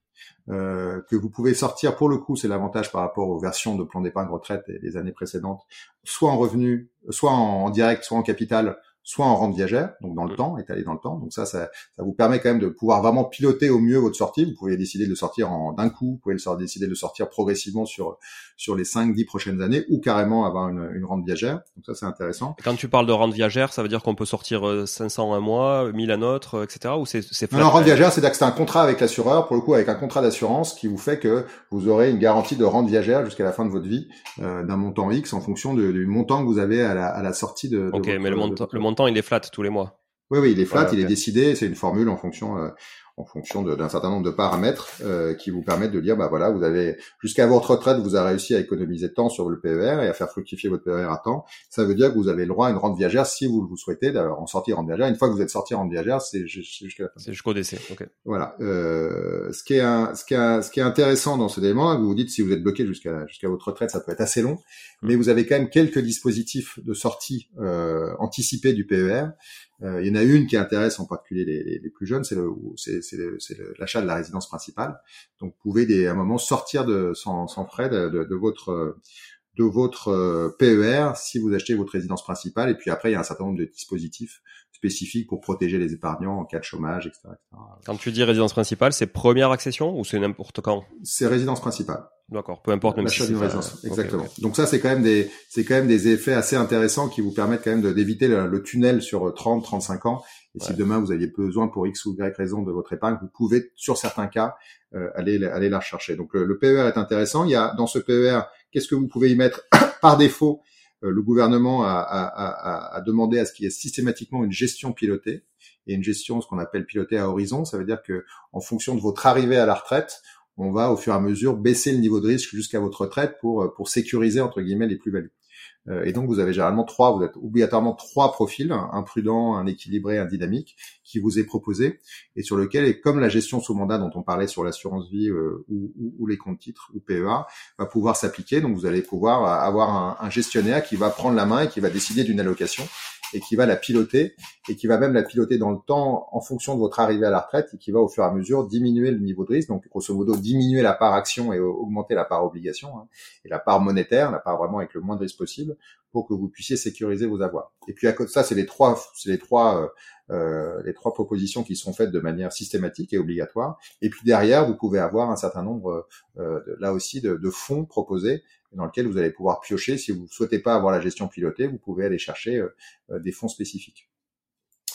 Euh, que vous pouvez sortir pour le coup, c'est l'avantage par rapport aux versions de plan d'épargne retraite des années précédentes, soit en revenu, soit en direct, soit en capital, soit en rente viagère, donc dans le mmh. temps, étalé dans le temps. Donc ça, ça, ça, vous permet quand même de pouvoir vraiment piloter au mieux votre sortie. Vous pouvez décider de le sortir en d'un coup, vous pouvez le décider de le sortir progressivement sur sur les 5-10 prochaines années, ou carrément avoir une, une rente viagère. Donc ça, c'est intéressant. quand tu parles de rente viagère, ça veut dire qu'on peut sortir 500 euh, un mois, 1000 un autre, etc. Ou c'est c'est Non, rente viagère, c'est-à-dire que c'est un contrat avec l'assureur, pour le coup, avec un contrat d'assurance qui vous fait que vous aurez une garantie de rente viagère jusqu'à la fin de votre vie euh, d'un montant X en fonction du montant que vous avez à la, à la sortie de. de ok, mais le montant, le montant il est flat tous les mois. Oui, oui, il est flat, il est décidé. C'est une formule en fonction, euh, en fonction d'un certain nombre de paramètres euh, qui vous permettent de dire bah voilà vous avez jusqu'à votre retraite vous avez réussi à économiser temps sur le PER et à faire fructifier votre PER à temps. Ça veut dire que vous avez le droit à une rente viagère si vous vous souhaitez en sortir en viagère. Une fois que vous êtes sorti en viagère c'est jusqu'à la fin. C'est jusqu'au décès ok. Voilà. Euh, ce qui est un, ce qui est ce qui est intéressant dans ce élément vous vous dites si vous êtes bloqué jusqu'à jusqu'à votre retraite ça peut être assez long. Mmh. mais vous avez quand même quelques dispositifs de sortie euh, anticipés du PER il y en a une qui intéresse en particulier les, les, plus jeunes, c'est l'achat de la résidence principale. Donc, vous pouvez des, à un moment sortir de, sans, sans frais de, de, de votre de votre euh, PER si vous achetez votre résidence principale. Et puis après, il y a un certain nombre de dispositifs spécifiques pour protéger les épargnants en cas de chômage, etc. Quand tu dis résidence principale, c'est première accession ou c'est n'importe quand? C'est résidence principale. D'accord, peu importe même l'achat d'une résidence. Exactement. Donc ça, c'est quand même des, c'est quand même des effets assez intéressants qui vous permettent quand même d'éviter le, le, tunnel sur 30, 35 ans. Et si demain vous aviez besoin pour X ou Y raison de votre épargne, vous pouvez, sur certains cas, euh, aller, aller la rechercher. Donc le, le PER est intéressant. Il y a dans ce PER Qu'est-ce que vous pouvez y mettre *coughs* par défaut euh, Le gouvernement a, a, a, demandé à ce qu'il y ait systématiquement une gestion pilotée et une gestion, ce qu'on appelle pilotée à horizon. Ça veut dire que en fonction de votre arrivée à la retraite, on va au fur et à mesure baisser le niveau de risque jusqu'à votre retraite pour pour sécuriser entre guillemets les plus-values. Euh, et donc vous avez généralement trois, vous êtes obligatoirement trois profils, un prudent, un équilibré, un dynamique, qui vous est proposé et sur lequel, et comme la gestion sous mandat dont on parlait sur l'assurance vie euh, ou, les comptes titres ou PEA, va pouvoir s'appliquer. Donc vous allez pouvoir avoir un gestionnaire qui va prendre la main et qui va décider d'une allocation et qui va la piloter et qui va même la piloter dans le temps en fonction de votre arrivée à la retraite et qui va au fur et à mesure diminuer le niveau de risque, donc grosso modo diminuer la part action et augmenter la part obligation hein, et la part monétaire, la part vraiment avec le moins de risque possible pour que vous puissiez sécuriser vos avoirs. Et puis à côté de ça, c'est les trois, c'est les trois, euh, euh, les trois propositions qui sont faites de manière systématique et obligatoire. Et puis derrière, vous pouvez avoir un certain nombre, euh, là aussi, de, de fonds proposés dans lequel vous allez pouvoir piocher. Si vous ne souhaitez pas avoir la gestion pilotée, vous pouvez aller chercher euh, euh, des fonds spécifiques.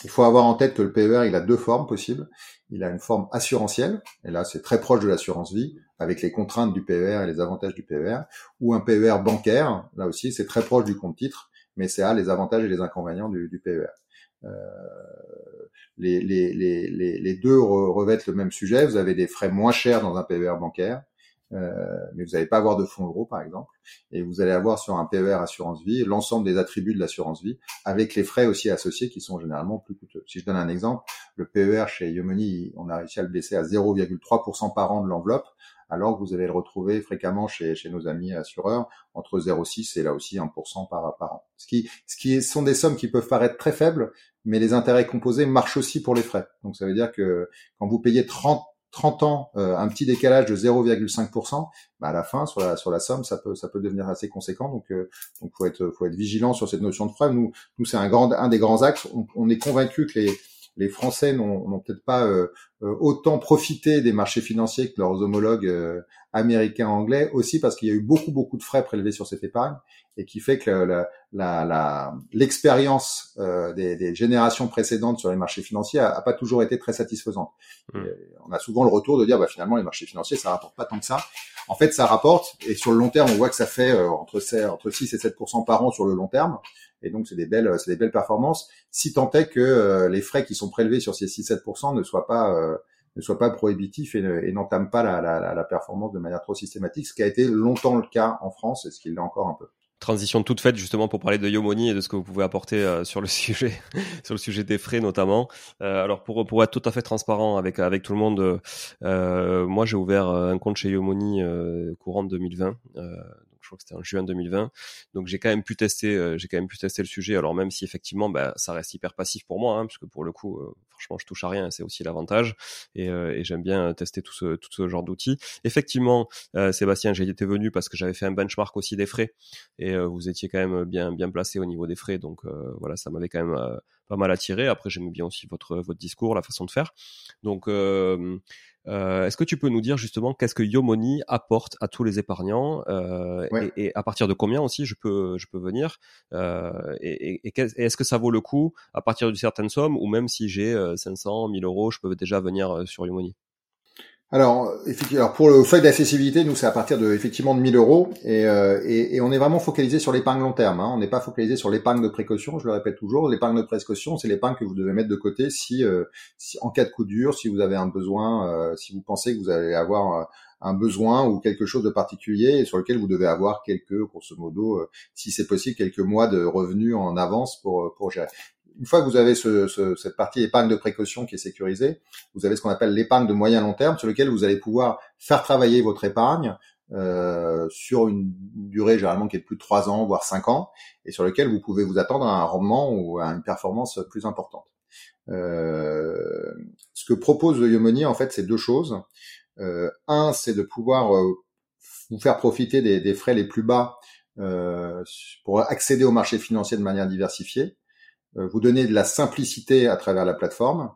Il faut avoir en tête que le PER, il a deux formes possibles. Il a une forme assurantielle, et là c'est très proche de l'assurance vie, avec les contraintes du PER et les avantages du PER, ou un PER bancaire, là aussi c'est très proche du compte titre, mais c'est à les avantages et les inconvénients du, du PER. Euh, les, les, les, les, deux revêtent le même sujet. Vous avez des frais moins chers dans un PER bancaire, euh, mais vous n'allez pas avoir de fonds euros par exemple, et vous allez avoir sur un PER assurance vie l'ensemble des attributs de l'assurance vie, avec les frais aussi associés qui sont généralement plus coûteux. Si je donne un exemple, le PER chez Yomoni, on a réussi à le baisser à 0,3% par an de l'enveloppe, alors vous allez le retrouver fréquemment chez, chez nos amis assureurs entre 0,6 et là aussi 1% par, par an. Ce qui, ce qui sont des sommes qui peuvent paraître très faibles, mais les intérêts composés marchent aussi pour les frais. Donc ça veut dire que quand vous payez 30 30 ans, euh, un petit décalage de 0,5%, bah à la fin sur la sur la somme, ça peut ça peut devenir assez conséquent. Donc euh, donc faut être faut être vigilant sur cette notion de frais. Nous nous c'est un un des grands axes. On, on est convaincu que les les Français n'ont peut-être pas euh, euh, autant profité des marchés financiers que leurs homologues euh, américains anglais, aussi parce qu'il y a eu beaucoup beaucoup de frais prélevés sur cette épargne et qui fait que l'expérience la, la, des, des, générations précédentes sur les marchés financiers a, pas toujours été très satisfaisante. Mmh. On a souvent le retour de dire bah, finalement les marchés financiers ça rapporte pas tant que ça. En fait ça rapporte et sur le long terme on voit que ça fait entre, entre 6 et 7% par an sur le long terme. Et donc, c'est des belles, c'est des belles performances. Si tant est que euh, les frais qui sont prélevés sur ces 6-7% ne soient pas euh, ne soient pas prohibitifs et, n'entament pas la, la, la, performance de manière trop systématique, ce qui a été longtemps le cas en France et ce qui l'est encore un peu transition toute faite justement pour parler de Yomoni et de ce que vous pouvez apporter euh, sur le *laughs* sujet sur le sujet des frais notamment euh, alors pour pour être tout à fait transparent avec avec tout le monde euh, moi j'ai ouvert un compte chez Yomoni courant de 2020 je crois que c'était en juin 2020. Donc j'ai quand même pu tester, euh, j'ai quand même pu tester le sujet. Alors même si effectivement, bah, ça reste hyper passif pour moi, hein, parce que pour le coup, euh, franchement, je touche à rien, c'est aussi l'avantage. Et, euh, j'aime bien tester tout ce, genre d'outils. Effectivement, Sébastien, j'ai été venu parce que j'avais fait un benchmark aussi des frais, et vous étiez quand même bien bien placé au niveau des frais. Donc voilà, ça m'avait quand même pas mal attiré. Après, j'aime bien aussi votre votre discours, la façon de faire. Donc est-ce que tu peux nous dire justement qu'est-ce que Yomoni apporte à tous les épargnants euh, et, à partir de combien aussi je peux je peux venir euh, et, est-ce que ça vaut le coup à partir d'une certaine somme ou même si j'ai 500 1000 euros je peux déjà venir sur Yomoni? Alors, effectivement, pour le feuille d'accessibilité, nous, c'est à partir de effectivement de 1000 euros et, euh, et, et, on est vraiment focalisé sur l'épargne long terme. Hein. On n'est pas focalisé sur l'épargne de précaution. Je le répète toujours, l'épargne de précaution, c'est l'épargne que vous devez mettre de côté si, euh, si, en cas de coup dur, si vous avez un besoin, euh, si vous pensez que vous allez avoir un besoin ou quelque chose de particulier sur lequel vous devez avoir quelques, grosso modo, si c'est possible, quelques mois de revenus en avance pour pour gérer une fois que vous avez ce, ce, cette partie épargne de précaution qui est sécurisée, vous avez ce qu'on appelle l'épargne de moyen long terme sur lequel vous allez pouvoir faire travailler votre épargne euh, sur une durée généralement qui est de plus de 3 ans, voire 5 ans, et sur lequel vous pouvez vous attendre à un rendement ou à une performance plus importante. Euh, ce que propose Yomoni, en fait, c'est deux choses. Euh, un, c'est de pouvoir euh, vous faire profiter des, des, frais les plus bas euh, pour accéder au marché financier de manière diversifiée. Euh, vous donner de la simplicité à travers la plateforme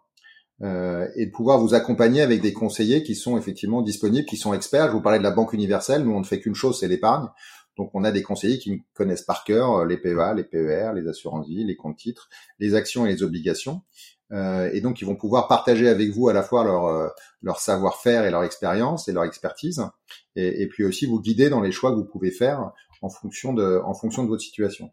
euh, et de pouvoir vous accompagner avec des conseillers qui sont effectivement disponibles, qui sont experts. Je vous parlais de la banque universelle. Nous, on ne fait qu'une chose, c'est l'épargne. Donc, on a des conseillers qui connaissent par cœur euh, les PEA, les PER, les assurances-vie, les comptes titres, les actions et les obligations. Et donc, ils vont pouvoir partager avec vous à la fois leur, leur savoir-faire et leur expérience et leur expertise, et, et, puis aussi vous guider dans les choix que vous pouvez faire en fonction de, en fonction de votre situation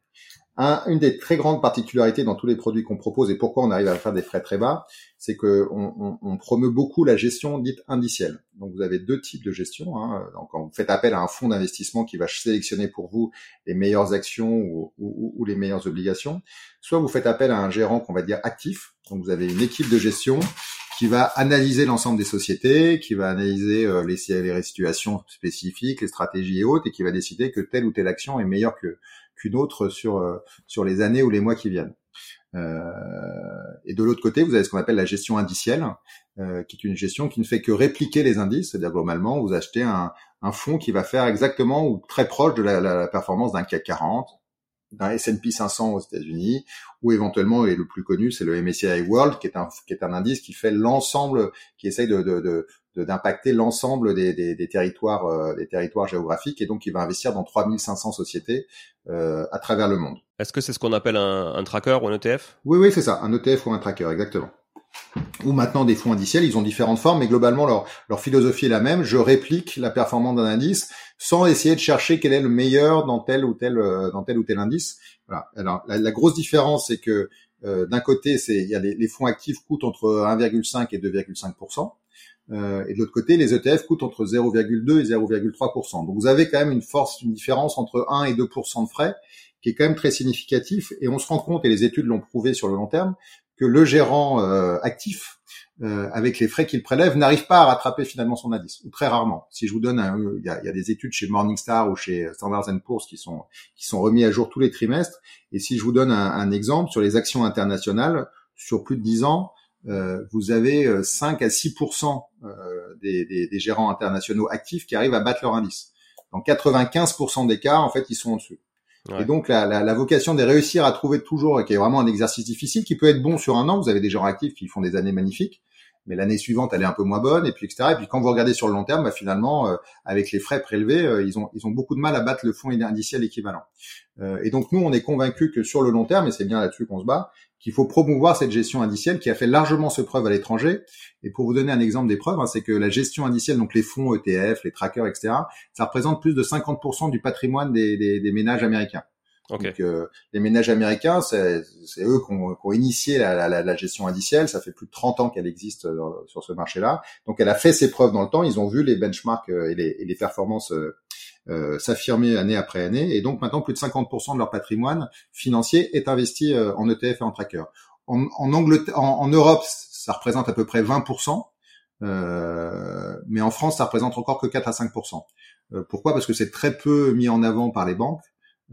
une des très grandes particularités dans tous les produits qu'on propose et pourquoi on arrive à faire des frais très bas, c'est que on, on, promeut beaucoup la gestion dite indicielle. Donc vous avez deux types de gestion. Hein. Donc quand vous faites appel à un fonds d'investissement qui va sélectionner pour vous les meilleures actions ou, ou, ou les meilleures obligations, soit vous faites appel à un gérant qu'on va dire actif. Donc vous avez une équipe de gestion qui va analyser l'ensemble des sociétés, qui va analyser euh, les, les situations spécifiques, les stratégies et autres, et qui va décider que telle ou telle action est meilleure que qu'une autre sur euh, sur les années ou les mois qui viennent. Euh, et de l'autre côté, vous avez ce qu'on appelle la gestion indicielle, euh, qui est une gestion qui ne fait que répliquer les indices. C'est-à-dire globalement, vous achetez un, un fonds qui va faire exactement ou très proche de la, la, performance d'un CAC 40, d'un S&P 500 aux États-Unis, ou éventuellement, et le plus connu, c'est le MSCI World, qui est un qui est un indice qui fait l'ensemble, qui essaye de, de, de d'impacter l'ensemble des, des, des, territoires euh, des territoires géographiques et donc il va investir dans 3500 sociétés euh, à travers le monde. Est-ce que c'est ce qu'on appelle un, un, tracker ou un ETF Oui oui c'est ça, un ETF ou un tracker exactement. Ou maintenant des fonds indiciels, ils ont différentes formes, mais globalement leur, leur philosophie est la même. Je réplique la performance d'un indice sans essayer de chercher quel est le meilleur dans tel ou tel euh, dans tel ou tel indice. Voilà. Alors la, la grosse différence, c'est que euh, d'un côté, c'est il y a les, les, fonds actifs coûtent entre 1,5 et 2,5 euh, et de l'autre côté, les ETF coûtent entre 0,2 et 0,3%. Donc vous avez quand même une force, une différence entre 1 et 2% de frais qui est quand même très significatif. Et on se rend compte, et les études l'ont prouvé sur le long terme, que le gérant euh, actif, euh, avec les frais qu'il prélève, n'arrive pas à rattraper finalement son indice, ou très rarement. Si je vous donne, il y, a, y, a, des études chez Morningstar ou chez Standard Poor's qui sont qui sont remis à jour tous les trimestres. Et si je vous donne un, un exemple sur les actions internationales, sur plus de 10 ans, vous avez 5 euh, à 6 euh, des, des, des, gérants internationaux actifs qui arrivent à battre leur indice. Dans 95% des cas, en fait, ils sont en dessous. Et donc la, la, la, vocation de réussir à trouver toujours, qui est vraiment un exercice difficile, qui peut être bon sur un an. Vous avez des gens actifs qui font des années magnifiques, mais l'année suivante elle est un peu moins bonne, et puis etc. Et puis quand vous regardez sur le long terme, bah, finalement, avec les frais prélevés, ils ont ils ont beaucoup de mal à battre le fonds indiciel équivalent. et donc nous, on est convaincus que sur le long terme, et c'est bien là-dessus qu'on se bat, qu'il faut promouvoir cette gestion indicielle qui a fait largement ce preuve à l'étranger. Et pour vous donner un exemple des preuves, hein, c'est que la gestion indicielle, donc les fonds ETF, les trackers, etc., ça représente plus de 50% du patrimoine des, des, des ménages américains. Donc euh, les ménages américains, c'est eux qui ont, qui ont initié la, la, la, gestion indicielle. Ça fait plus de 30 ans qu'elle existe euh, sur ce marché-là. Donc elle a fait ses preuves dans le temps. Ils ont vu les benchmarks euh, et les, et les performances euh, s'affirmer année après année. Et donc maintenant, plus de 50% de leur patrimoine financier est investi euh, en ETF et en tracker. En, en, Angleterre, en, Europe, ça représente à peu près 20%, euh, mais en France, ça représente encore que 4 à 5%. Euh, pourquoi? Parce que c'est très peu mis en avant par les banques.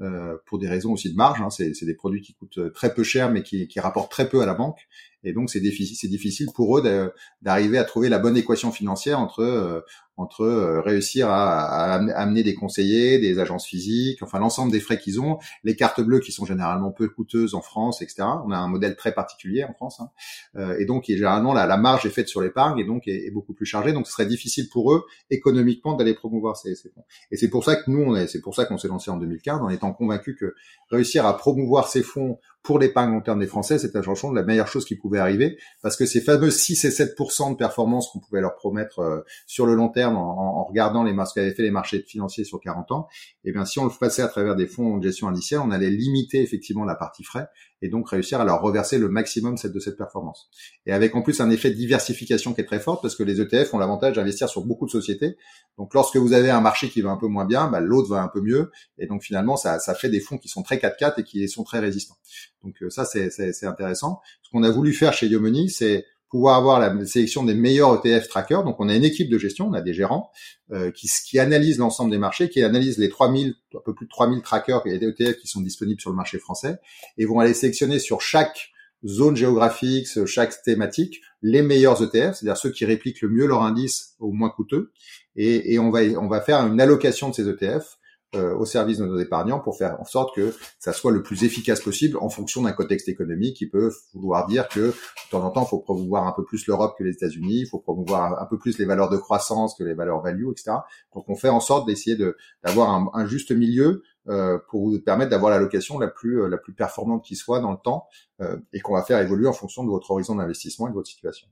Euh, pour des raisons aussi de marge. Hein. C'est, des produits qui coûtent très peu cher, mais qui, qui rapportent très peu à la banque. Et donc, c'est difficile, c'est difficile pour eux d'arriver à trouver la bonne équation financière entre entre euh, réussir à, amener des conseillers, des agences physiques, enfin l'ensemble des frais qu'ils ont, les cartes bleues qui sont généralement peu coûteuses en France, etc. On a un modèle très particulier en France, hein. euh, et donc généralement la, la, marge est faite sur l'épargne et donc est, beaucoup plus chargée. Donc ce serait difficile pour eux économiquement d'aller promouvoir ces, ces fonds. Et c'est pour ça que nous, c'est pour ça qu'on s'est lancé en 2015 en étant convaincus que réussir à promouvoir ces fonds pour l'épargne long terme des Français, c'était franchement la meilleure chose qui pouvait arriver, parce que ces fameux 6 et 7 de performance qu'on pouvait leur promettre euh, sur le long terme en, en regardant les ce qu'avaient fait les marchés financiers sur 40 ans, et eh bien si on le passait à travers des fonds de gestion indicielle, on allait limiter effectivement la partie frais et donc réussir à leur reverser le maximum de cette performance. Et avec en plus un effet de diversification qui est très fort parce que les ETF ont l'avantage d'investir sur beaucoup de sociétés. Donc lorsque vous avez un marché qui va un peu moins bien, bah, l'autre va un peu mieux. Et donc finalement, ça, ça fait des fonds qui sont très 4-4 et qui sont très résistants. Donc euh, ça, c'est intéressant. Ce qu'on a voulu faire chez Yomoni, c'est pouvoir avoir la sélection des meilleurs ETF trackers. Donc, on a une équipe de gestion, on a des gérants euh, qui, qui analysent l'ensemble des marchés, qui analysent les 3000, un peu plus de 3000 trackers et ETF qui sont disponibles sur le marché français et vont aller sélectionner sur chaque zone géographique, chaque thématique, les meilleurs ETF, c'est-à-dire ceux qui répliquent le mieux leur indice au moins coûteux. Et, et on va on va faire une allocation de ces ETF euh, au service de nos épargnants pour faire en sorte que ça soit le plus efficace possible en fonction d'un contexte économique qui peut vouloir dire que de temps en temps, il faut promouvoir un peu plus l'Europe que les États-Unis, il faut promouvoir un peu plus les valeurs de croissance que les valeurs value, etc. Donc on fait en sorte d'essayer de d'avoir un, un, juste milieu euh, pour vous permettre d'avoir l'allocation la plus euh, la plus performante qui soit dans le temps euh, et qu'on va faire évoluer en fonction de votre horizon d'investissement et de votre situation.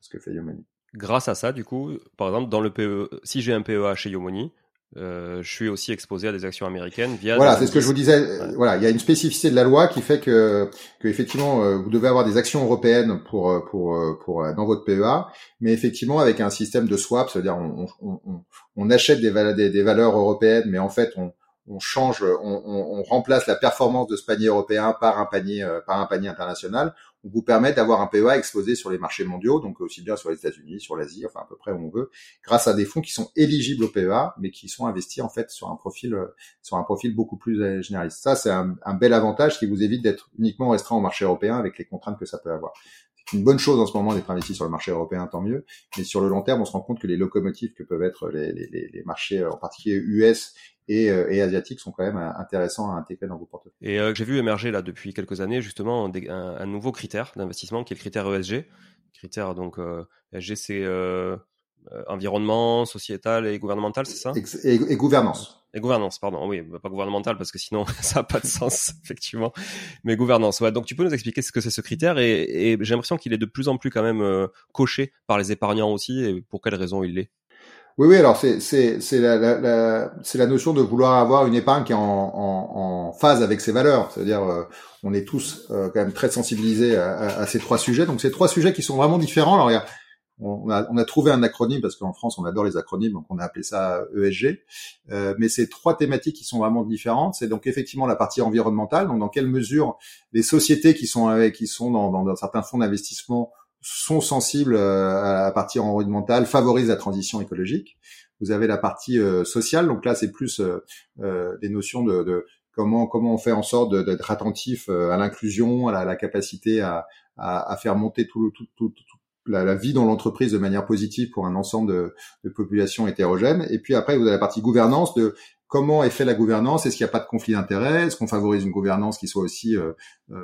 Ce que fait Yomoni. Grâce à ça, du coup, par exemple, dans le PE, si j'ai un PEA chez Yomoni, je suis aussi exposé à des actions américaines via. Voilà, c'est ce que je vous disais. Voilà, il y a une spécificité de la loi qui fait que, que effectivement, euh, vous devez avoir des actions européennes pour euh, pour pour, dans votre PEA, mais effectivement avec un système de swap, c'est-à-dire on, on, on, on achète des, des, des, valeurs européennes, mais en fait on on change, on, on, remplace la performance de ce panier européen par un panier par un panier international on vous permet d'avoir un PEA exposé sur les marchés mondiaux, donc aussi bien sur les États-Unis, sur l'Asie, enfin à peu près où on veut, grâce à des fonds qui sont éligibles au PEA, mais qui sont investis en fait sur un profil euh, sur un profil beaucoup plus euh, généraliste. Ça, c'est un, bel avantage qui vous évite d'être uniquement restreint au marché européen avec les contraintes que ça peut avoir. C'est une bonne chose en ce moment d'être investi sur le marché européen, tant mieux. Mais sur le long terme, on se rend compte que les locomotives que peuvent être les, les, les marchés, en particulier US et, euh, et, asiatiques sont quand même euh, intéressants à intégrer dans vos portefeuilles. Et euh, j'ai vu émerger là depuis quelques années justement un, un nouveau critère d'investissement qui est le critère ESG. Critère donc euh, ESG c'est euh, environnement, sociétal et gouvernemental, c'est ça? Et, et, gouvernance. Et gouvernance, pardon. Oui, pas gouvernemental parce que sinon *laughs* ça n'a pas de sens *laughs* effectivement. Mais gouvernance. Ouais. Donc tu peux nous expliquer ce que c'est ce critère et, et j'ai l'impression qu'il est de plus en plus quand même coché par les épargnants aussi. Et pour quelles raisons il l'est oui, oui. Alors c'est la, la, la c'est la notion de vouloir avoir une épargne qui est en, en, en phase avec ses valeurs. C'est-à-dire, euh, on est tous euh, quand même très sensibilisés à, à, ces trois sujets. Donc, ces trois sujets qui sont vraiment différents. Alors, regarde, on a, on a trouvé un acronyme parce qu'en France, on adore les acronymes, donc on a appelé ça ESG. Euh, mais ces trois thématiques qui sont vraiment différentes, c'est donc effectivement la partie environnementale. Donc, dans quelle mesure les sociétés qui sont avec, qui sont dans, dans, certains fonds d'investissement sont sensibles euh, à la partie environnementale, favorisent la transition écologique. Vous avez la partie euh, sociale, donc là c'est plus euh, des notions de, de, comment comment on fait en sorte d'être attentif à l'inclusion, à la, la, capacité à, à, à, faire monter tout, tout, tout, tout la, la, vie dans l'entreprise de manière positive pour un ensemble de, de populations hétérogènes. Et puis après, vous avez la partie gouvernance de comment est fait la gouvernance. Est-ce qu'il n'y a pas de conflit d'intérêts? Est-ce qu'on favorise une gouvernance qui soit aussi euh, euh,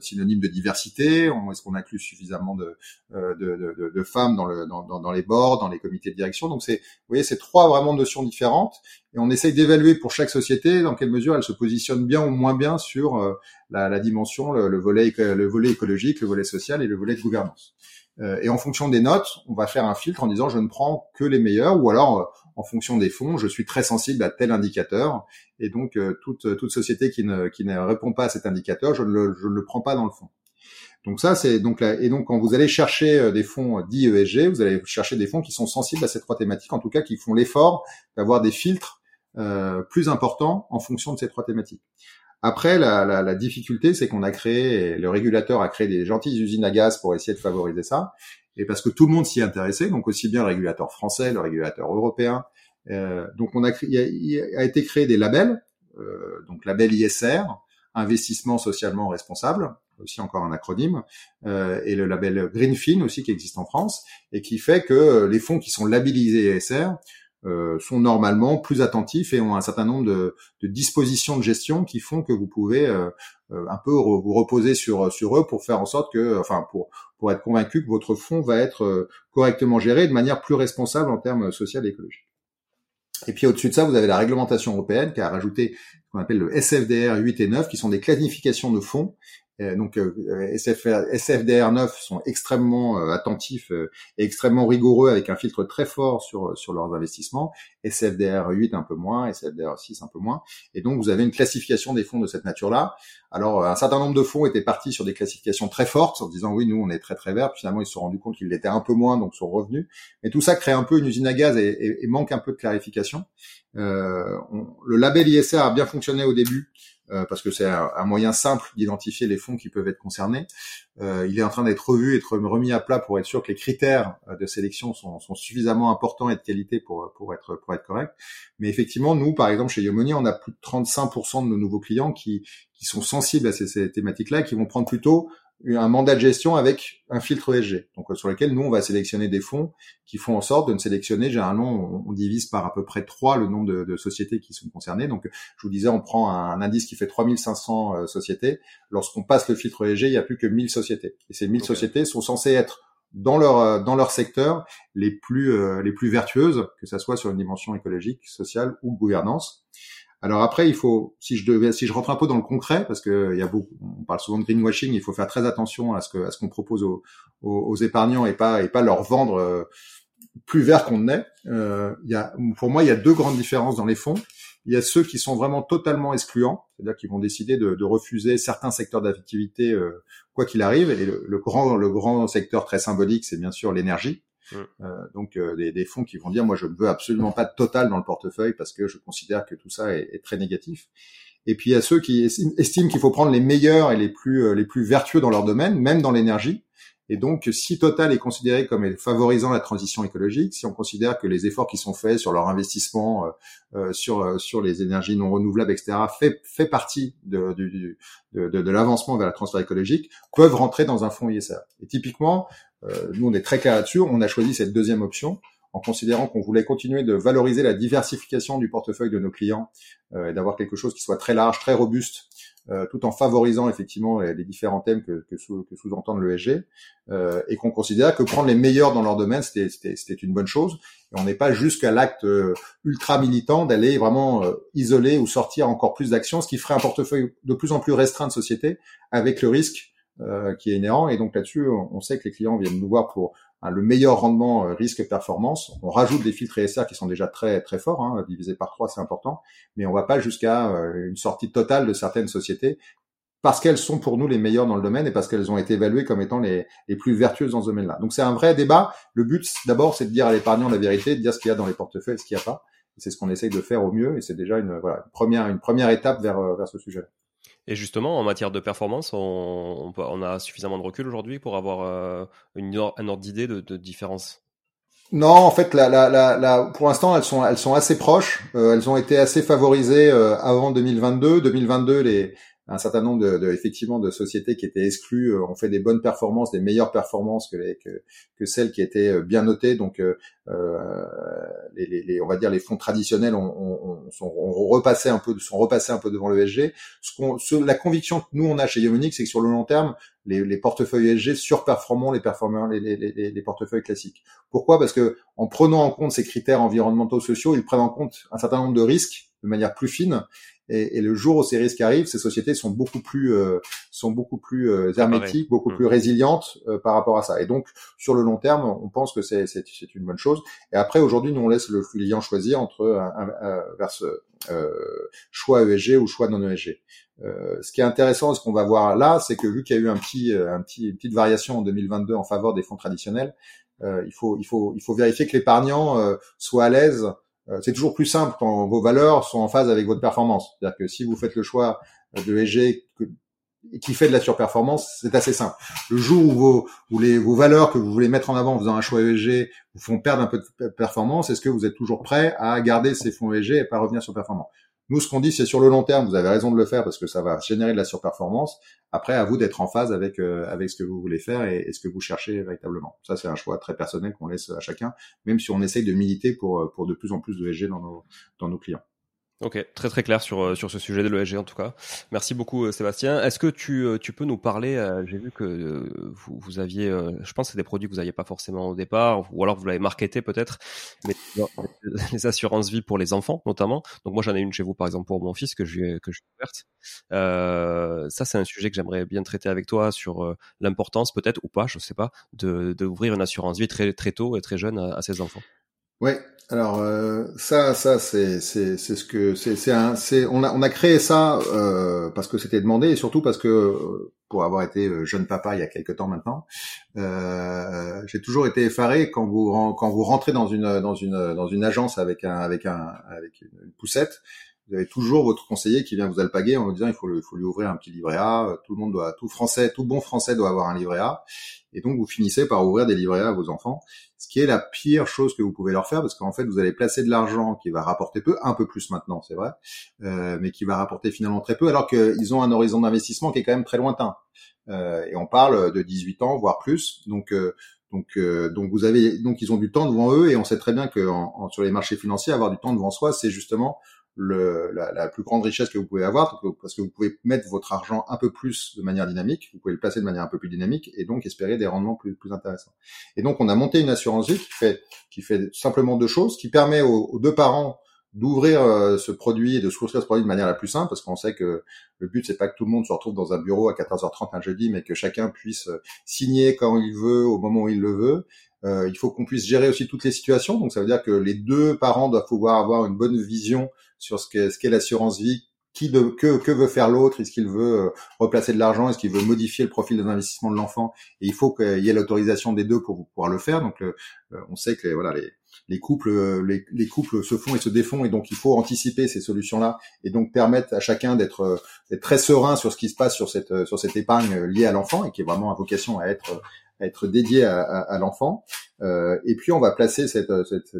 synonyme de diversité? Est-ce qu'on inclut suffisamment de, euh, de, de, de, femmes dans, le, dans, dans, les boards, dans les comités de direction? Donc c'est, vous voyez, c'est trois vraiment notions différentes, et on essaye d'évaluer pour chaque société dans quelle mesure elle se positionne bien ou moins bien sur euh, la, la, dimension, le, le, volet, le volet écologique, le volet social et le volet de gouvernance. Euh, et en fonction des notes, on va faire un filtre en disant je ne prends que les meilleurs, ou alors en fonction des fonds, je suis très sensible à tel indicateur, et donc euh, toute, toute société qui ne, qui ne répond pas à cet indicateur, je ne le, je le prends pas dans le fond. Donc ça, c'est donc là, et donc quand vous allez chercher euh, des fonds dits ESG, vous allez chercher des fonds qui sont sensibles à ces trois thématiques, en tout cas qui font l'effort d'avoir des filtres euh, plus importants en fonction de ces trois thématiques. Après, la, la, la difficulté, c'est qu'on a créé, le régulateur a créé des gentilles usines à gaz pour essayer de favoriser ça et parce que tout le monde s'y intéressait, donc aussi bien le régulateur français, le régulateur européen. Euh, donc on a, il a, été créé des labels, euh, donc label ISR, investissement socialement responsable, aussi encore un acronyme, euh, et le label Greenfin aussi qui existe en France, et qui fait que les fonds qui sont labellisés ISR euh, sont normalement plus attentifs et ont un certain nombre de, de dispositions de gestion qui font que vous pouvez euh, euh, un peu vous reposer sur sur eux pour faire en sorte que, enfin pour pour être convaincu que votre fonds va être correctement géré de manière plus responsable en termes social et écologiques. Et puis au-dessus de ça, vous avez la réglementation européenne qui a rajouté qu'on appelle le SFDR 8 et 9, qui sont des classifications de fonds euh, donc euh, SFDR 9 sont extrêmement euh, attentifs et extrêmement rigoureux avec un filtre très fort sur sur leurs investissements. SFDR 8 un peu moins, SFDR 6 un peu moins. Et donc vous avez une classification des fonds de cette nature-là. Alors un certain nombre de fonds étaient partis sur des classifications très fortes en disant oui nous on est très très vert. Finalement ils se sont rendus compte qu'ils l'étaient un peu moins donc sont revenus. Mais tout ça crée un peu une usine à gaz et, manque un peu de clarification. Euh, le label ISR a bien fonctionné au début euh, parce que c'est un, moyen simple d'identifier les fonds qui peuvent être concernés. Euh, il est en train d'être revu, être remis à plat pour être sûr que les critères euh, de sélection sont, sont suffisamment importants et de qualité pour, pour être pour être corrects. Mais effectivement, nous, par exemple, chez Yomoni, on a plus de 35% de nos nouveaux clients qui, qui sont sensibles à ces, ces thématiques-là, qui vont prendre plutôt un mandat de gestion avec un filtre ESG, donc euh, sur lequel nous on va sélectionner des fonds qui font en sorte de ne sélectionner généralement on, divise par à peu près trois le nombre de, de, sociétés qui sont concernées. Donc je vous disais on prend un, indice qui fait 3500 euh, sociétés. Lorsqu'on passe le filtre ESG, il n'y a plus que 1000 sociétés et ces 1000 sociétés sont censées être dans leur euh, dans leur secteur les plus les plus vertueuses, que ça soit sur une dimension écologique, sociale ou gouvernance. Alors après, il faut, si je si je rentre un peu dans le concret, parce que il y a beaucoup, on parle souvent de greenwashing, il faut faire très attention à ce que, à ce qu'on propose aux, aux, épargnants et pas, et pas leur vendre euh, plus vert qu'on ne Euh, il y a, pour moi, il y a deux grandes différences dans les fonds. Il y a ceux qui sont vraiment totalement excluants, c'est-à-dire qui vont décider de, de refuser certains secteurs d'activité euh, quoi qu'il arrive. Et le, le, grand, le grand secteur très symbolique, c'est bien sûr l'énergie. Mm. Euh, donc euh, des, des, fonds qui vont dire moi je ne veux absolument pas de total dans le portefeuille parce que je considère que tout ça est, est très négatif. Et puis il y a ceux qui estiment qu'il faut prendre les meilleurs et les plus euh, les plus vertueux dans leur domaine, même dans l'énergie. Et donc, si Total est considéré comme favorisant la transition écologique, si on considère que les efforts qui sont faits sur leur investissement, euh, sur sur les énergies non renouvelables, etc., fait fait partie de de, de, de l'avancement vers la transfert écologique, peuvent rentrer dans un fonds ISR. Et typiquement, euh, nous, on est très clair là-dessus. On a choisi cette deuxième option en considérant qu'on voulait continuer de valoriser la diversification du portefeuille de nos clients euh, et d'avoir quelque chose qui soit très large, très robuste, euh, tout en favorisant effectivement les, différents thèmes que, que, sous, que sous-entendent l'ESG, euh, et qu'on considère que prendre les meilleurs dans leur domaine, c'était une bonne chose. On n'est pas jusqu'à l'acte euh, ultra militant d'aller vraiment isoler ou sortir encore plus d'actions, ce qui ferait un portefeuille de plus en plus restreint de société, avec le risque euh, qui est inhérent. Et donc là-dessus, on sait que les clients viennent nous voir pour hein, le meilleur rendement euh, risque-performance. On rajoute des filtres ESR qui sont déjà très très forts, hein, divisé par trois, c'est important, mais on va pas jusqu'à euh, une sortie totale de certaines sociétés parce qu'elles sont pour nous les meilleures dans le domaine et parce qu'elles ont été évaluées comme étant les, plus vertueuses dans ce domaine-là. Donc c'est un vrai débat. Le but d'abord, c'est de dire à l'épargnant la vérité, de dire ce qu'il y a dans les portefeuilles et ce qu'il n'y a pas. C'est ce qu'on essaye de faire au mieux et c'est déjà une, voilà, une première une première étape vers vers ce sujet. -là. Et justement, en matière de performance, on, on, a suffisamment de recul aujourd'hui pour avoir euh, une, un ordre d'idée de, de, différence? Non, en fait, la, la, la, pour l'instant, elles sont, elles sont assez proches. Euh, elles ont été assez favorisées euh, avant 2022. 2022, les, un certain nombre de, de, effectivement de sociétés qui étaient exclues ont fait des bonnes performances, des meilleures performances que, les, que, que celles qui étaient bien notées. Donc, euh, les, on va dire les fonds traditionnels ont, ont, sont, repassé un peu, sont repassés un peu devant le SG. Ce la conviction que nous on a chez Yomonic, c'est que sur le long terme, les, les portefeuilles ESG performeurs, les, les, les, portefeuilles classiques. Pourquoi? Parce que en prenant en compte ces critères environnementaux sociaux, ils prennent en compte un certain nombre de risques de manière plus fine et, et, le jour où ces risques arrivent, ces sociétés sont beaucoup plus euh, sont beaucoup plus euh, hermétiques, beaucoup mmh. plus résilientes euh, par rapport à ça. Et donc sur le long terme, on pense que c'est c'est une bonne chose. Et après aujourd'hui, nous on laisse le client choisir entre un, un, vers ce choix ESG ou choix non ESG. ce qui est intéressant, ce qu'on va voir là, c'est que vu qu'il y a eu un petit, un petit, une petite variation en 2022 en faveur des fonds traditionnels, il faut, il faut, il faut vérifier que l'épargnant soit à l'aise euh, c'est toujours plus simple quand vos valeurs sont en phase avec votre performance. C'est-à-dire que si vous faites le choix de EG qui fait de la surperformance, c'est assez simple. Le jour où vos valeurs que vous voulez mettre en avant en faisant un choix ESG vous font perdre un peu de performance, est-ce que vous êtes toujours prêt à garder ces fonds ESG et pas revenir sur performance? Nous, ce qu'on dit, c'est sur le long terme, vous avez raison de le faire parce que ça va générer de la surperformance. Après, à vous d'être en phase avec euh, avec ce que vous voulez faire et, ce que vous cherchez véritablement. Ça, c'est un choix très personnel qu'on laisse à chacun, même si on essaye de militer pour pour de plus en plus de SG dans nos dans nos clients. Ok, très très clair sur euh, sur ce sujet de l'ESG en tout cas. Merci beaucoup euh, Sébastien. Est-ce que tu euh, tu peux nous parler J'ai vu que vous vous aviez, je pense, que c'est des produits que vous n'aviez pas forcément au départ, ou alors vous l'avez marketé peut-être, mais *laughs* les assurances vie pour les enfants notamment. Donc moi j'en ai une chez vous par exemple pour mon fils que je que ouverte. Ça c'est un sujet que j'aimerais bien traiter avec toi sur l'importance peut-être ou pas, je sais pas, de d'ouvrir une assurance vie très très tôt et très jeune à, à ses enfants. Ouais, alors euh, ça, ça c'est c'est c'est ce que c'est c'est un c'est on a on a créé ça euh, parce que c'était demandé et surtout parce que euh, pour avoir été euh, jeune papa il y a quelques temps maintenant, euh, j'ai toujours été effaré quand vous quand vous rentrez dans une dans une dans une agence avec un avec un avec une poussette vous avez toujours votre conseiller qui vient vous alpaguer en vous disant il faut, faut lui ouvrir un petit livret A. Tout le monde doit, tout français, tout bon français doit avoir un livret A. Et donc vous finissez par ouvrir des livrets A à vos enfants, ce qui est la pire chose que vous pouvez leur faire parce qu'en fait vous allez placer de l'argent qui va rapporter peu, un peu plus maintenant c'est vrai, euh, mais qui va rapporter finalement très peu alors qu'ils ont un horizon d'investissement qui est quand même très lointain. Euh, et on parle de 18 ans voire plus. Donc euh, donc, euh, donc vous avez, donc ils ont du temps devant eux et on sait très bien que en, sur les marchés financiers, avoir du temps devant soi, c'est justement le, la, la, plus grande richesse que vous pouvez avoir, parce que vous pouvez mettre votre argent un peu plus de manière dynamique, vous pouvez le placer de manière un peu plus dynamique, et donc espérer des rendements plus, plus intéressants. Et donc on a monté une assurance vie qui fait, qui fait simplement deux choses, qui permet aux, deux parents d'ouvrir euh, ce produit et de souscrire ce produit de manière la plus simple, parce qu'on sait que le but c'est pas que tout le monde se retrouve dans un bureau à 14h30 un jeudi, mais que chacun puisse euh, signer quand il veut, au moment où il le veut. Euh, il faut qu'on puisse gérer aussi toutes les situations, donc ça veut dire que les deux parents doivent pouvoir avoir une bonne vision sur ce qu'est ce qu'est l'assurance vie, qui de, que, que veut faire l'autre, est-ce qu'il veut euh, replacer de l'argent, est-ce qu'il veut modifier le profil des investissements de l'enfant, et il faut qu'il y ait l'autorisation des deux pour pouvoir le faire. Donc euh, on sait que voilà les, les couples les, les, couples se font et se défont et donc il faut anticiper ces solutions là et donc permettre à chacun d'être très serein sur ce qui se passe sur cette sur cette épargne liée à l'enfant et qui est vraiment à vocation à être être dédié à, à, l'enfant. Euh, et puis on va placer cet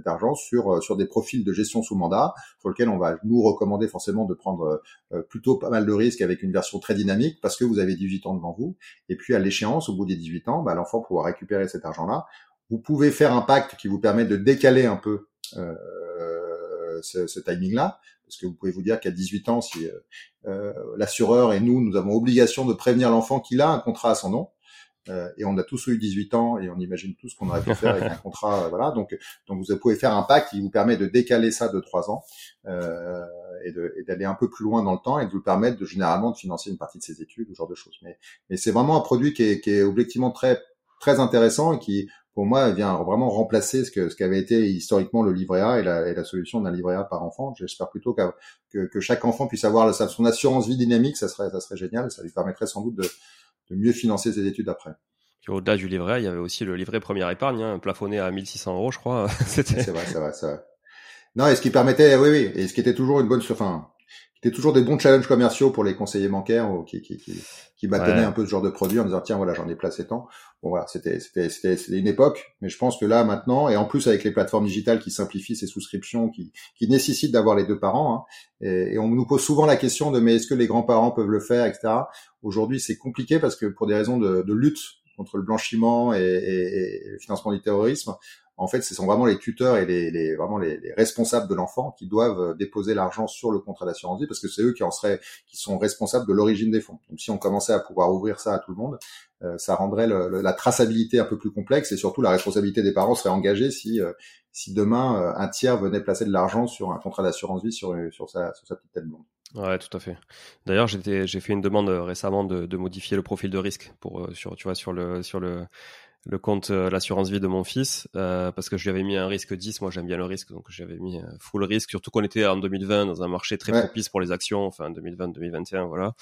argent sur euh, sur des profils de gestion sous mandat, sur lesquels on va nous recommander forcément de prendre euh, plutôt pas mal de risques avec une version très dynamique, parce que vous avez 18 ans devant vous. Et puis à l'échéance, au bout des 18 ans, bah, l'enfant pourra récupérer cet argent-là. Vous pouvez faire un pacte qui vous permet de décaler un peu euh, ce, ce timing-là, parce que vous pouvez vous dire qu'à 18 ans, si euh, l'assureur et nous, nous avons obligation de prévenir l'enfant qu'il a un contrat à son nom, euh, et on a tous eu 18 ans et on imagine tout ce qu'on aurait pu faire avec un *laughs* contrat, euh, voilà. Donc, donc vous pouvez faire un pacte qui vous permet de décaler ça de trois ans euh, et d'aller un peu plus loin dans le temps et de vous permettre de généralement de financer une partie de ses études, ce genre de choses. Mais, mais c'est vraiment un produit qui est, qui est objectivement très très intéressant et qui, pour moi, vient vraiment remplacer ce que ce qu'avait été historiquement le livret A et la, et la solution d'un livret A par enfant. J'espère plutôt que, que chaque enfant puisse avoir son assurance vie dynamique, ça serait ça serait génial. Ça lui permettrait sans doute de de mieux financer ses études après. Au-delà du livret, il y avait aussi le livret première épargne, hein, plafonné à 1600 euros, je crois. *laughs* c'est vrai, c'est vrai, c'est vrai. Non, et ce qui permettait, oui, oui, et ce qui était toujours une bonne, enfin, c'était toujours des bons challenges commerciaux pour les conseillers bancaires qui, qui, qui, qui bâtonnaient un peu ce genre de produit en disant tiens voilà j'en ai placé tant. Bon voilà c'était c'était c'était une époque, mais je pense que là maintenant et en plus avec les plateformes digitales qui simplifient ces souscriptions, qui qui nécessitent d'avoir les deux parents, hein, et, on nous pose souvent la question de mais est-ce que les grands-parents peuvent le faire, etc. Aujourd'hui c'est compliqué parce que pour des raisons de, de lutte contre le blanchiment et, et, et, le financement du terrorisme, en fait, ce sont vraiment les tuteurs et les, les vraiment les, les, responsables de l'enfant qui doivent euh, déposer l'argent sur le contrat d'assurance vie parce que c'est eux qui en seraient, qui sont responsables de l'origine des fonds. Donc, si on commençait à pouvoir ouvrir ça à tout le monde, euh, ça rendrait le, la traçabilité un peu plus complexe et surtout la responsabilité des parents serait engagée si euh, si demain un tiers venait placer de l'argent sur un contrat d'assurance vie sur sur sa sur sa petite tête blonde. Ouais, tout à fait. D'ailleurs, j'ai fait une demande récemment de, de, modifier le profil de risque pour sur tu vois sur le sur le le compte euh, l'assurance vie de mon fils euh, parce que je lui avais mis un risque 10 moi j'aime bien le risque donc j'avais mis euh, full risque. Surtout qu'on était en 2020 dans un marché très propice pour les actions. Enfin 2020 2021 voilà.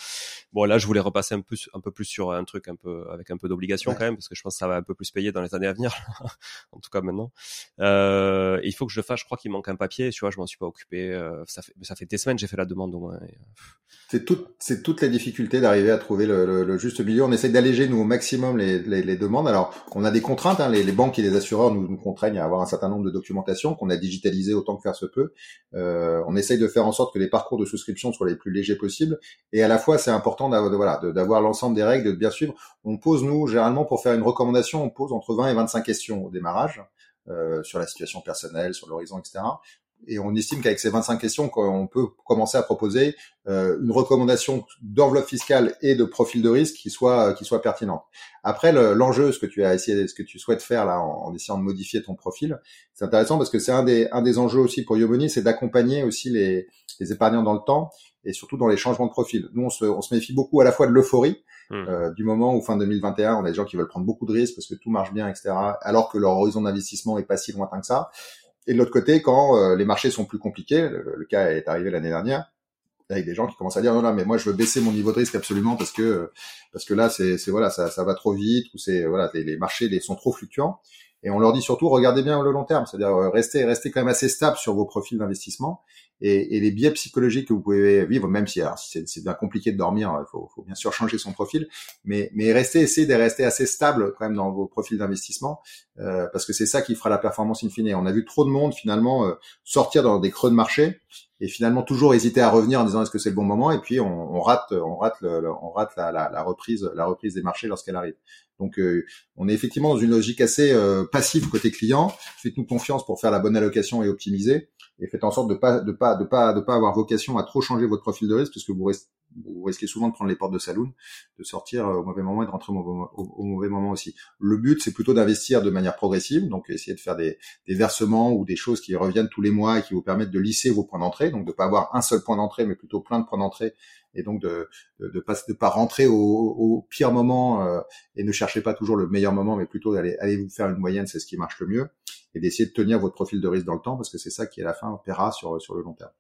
Bon là je voulais repasser un peu un peu plus sur un truc un peu avec un peu d'obligation quand même parce que je pense que ça va un peu plus payer dans les années à venir *laughs* en tout cas maintenant. Euh, il faut que je le fasse. Je crois qu'il manque un papier. Tu vois je m'en suis pas occupé. Euh, ça fait ça fait des semaines j'ai fait la demande au moins c'est tout c'est toutes les difficultés d'arriver à trouver le, le, juste milieu. On essaie d'alléger nous au maximum les, les, les demandes. Alors on a des contraintes, hein, les, banques et les assureurs nous, nous, contraignent à avoir un certain nombre de documentations qu'on a digitalisé autant que faire se peut. Euh, on essaye de faire en sorte que les parcours de souscription soient les plus légers possibles, et à la fois c'est important d'avoir voilà, l'ensemble des règles, de bien suivre. On pose nous généralement pour faire une recommandation, on pose entre 20 et 25 questions au démarrage euh, sur la situation personnelle, sur l'horizon, etc et on estime qu'avec ces 25 questions, on peut commencer à proposer euh, une recommandation d'enveloppe fiscale et de profil de risque qui soit qui soit pertinente. Après, l'enjeu, ce que tu as essayé, ce que tu souhaites faire là, en, essayant de modifier ton profil, c'est intéressant parce que c'est un des un des enjeux aussi pour Yomoni, c'est d'accompagner aussi les, les épargnants dans le temps et surtout dans les changements de profil. Nous, on se, on se méfie beaucoup à la fois de l'euphorie, hmm. euh, du moment où fin 2021, on a des gens qui veulent prendre beaucoup de risques parce que tout marche bien, etc., alors que leur horizon d'investissement est pas si lointain que ça. Et de l'autre côté, quand euh, les marchés sont plus compliqués, le, cas est arrivé l'année dernière, avec des gens qui commencent à dire non non mais moi je veux baisser mon niveau de risque absolument parce que parce que là c'est voilà ça ça va trop vite ou c'est voilà les, les marchés sont trop fluctuants. Et on leur dit surtout, regardez bien le long terme, c'est-à-dire euh, restez, restez quand même assez stable sur vos profils d'investissement et, et, les biais psychologiques que vous pouvez vivre, même si, c'est bien compliqué de dormir, il faut, faut, bien sûr changer son profil, mais, mais restez, essayez de rester assez stable quand même dans vos profils d'investissement, euh, parce que c'est ça qui fera la performance in fine. On a vu trop de monde finalement euh, sortir dans des creux de marché et finalement toujours hésiter à revenir en disant est-ce que c'est le bon moment? Et puis on, on rate, on rate, le, on rate la, la, la reprise, la reprise des marchés lorsqu'elle arrive. Donc, euh, on est effectivement dans une logique assez euh, passive côté client. Faites-nous confiance pour faire la bonne allocation et optimiser, et faites en sorte de pas de pas de pas de pas avoir vocation à trop changer votre profil de risque, parce que vous, vous risquez souvent de prendre les portes de saloon, de sortir euh, au mauvais moment et de rentrer au mauvais, moment aussi. Le but, c'est plutôt d'investir de manière progressive, donc essayer de faire des, versements ou des choses qui reviennent tous les mois et qui vous permettent de lisser vos points d'entrée, donc de pas avoir un seul point d'entrée, mais plutôt plein de points d'entrée et donc de de, pas pas rentrer au, pire moment euh, et ne cherchez pas toujours le meilleur moment, mais plutôt d'aller aller vous faire une moyenne, c'est ce qui marche le mieux, et d'essayer de tenir votre profil de risque dans le temps parce que c'est ça qui à la fin paiera sur sur le long terme.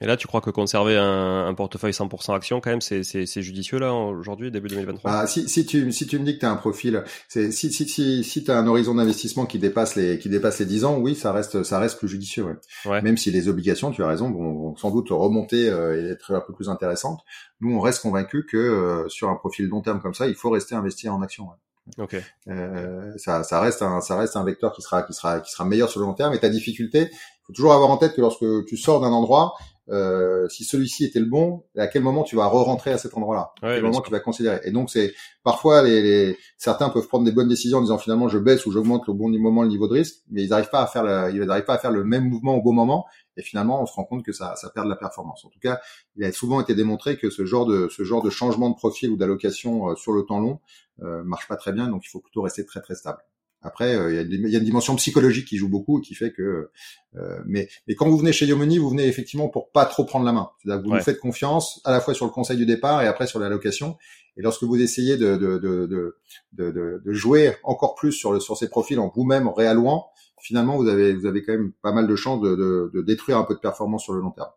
Mais là, tu crois que conserver un, un portefeuille 100% action, quand même, c'est, c'est, c'est judicieux là aujourd'hui, début 2023 ah, si, si, tu, si tu me dis que tu as un profil, c'est, si, si, si, si tu as un horizon d'investissement qui dépasse les qui dépasse les 10 ans, oui, ça reste ça reste plus judicieux. Ouais. Même si les obligations, tu as raison, vont, sans doute remonter euh, et être un peu plus intéressantes. Nous, on reste convaincu que euh, sur un profil long terme comme ça, il faut rester investi en action. Ok. Euh, ça, ça reste un, ça reste un vecteur qui sera, qui sera, qui sera meilleur sur le long terme. Et ta difficulté, faut toujours avoir en tête que lorsque tu sors d'un endroit, euh, si celui-ci était le bon, à quel moment tu vas re-rentrer à cet endroit-là? À quel moment tu vas considérer? Et donc c'est parfois les, les, certains peuvent prendre des bonnes décisions en disant finalement je baisse ou j'augmente au bon moment le niveau de risque, mais ils n'arrivent pas à faire le, ils n'arrivent pas à faire le même mouvement au bon moment. Et finalement, on se rend compte que ça, ça perd de la performance. En tout cas, il a souvent été démontré que ce genre de, ce genre de changement de profil ou d'allocation euh, sur le temps long euh, marche pas très bien. Donc, il faut plutôt rester très très stable. Après, euh, il y, a une dimension psychologique qui joue beaucoup et qui fait que. Euh, mais, mais quand vous venez chez Yomoni, vous venez effectivement pour pas trop prendre la main. C'est-à-dire que vous nous faites confiance à la fois sur le conseil du départ et après sur l'allocation. Et lorsque vous essayez de, de, de, de, de jouer encore plus sur, le, sur ces profils en vous-même réallouant, finalement, vous avez, vous avez quand même pas mal de chances de, de, de détruire un peu de performance sur le long terme.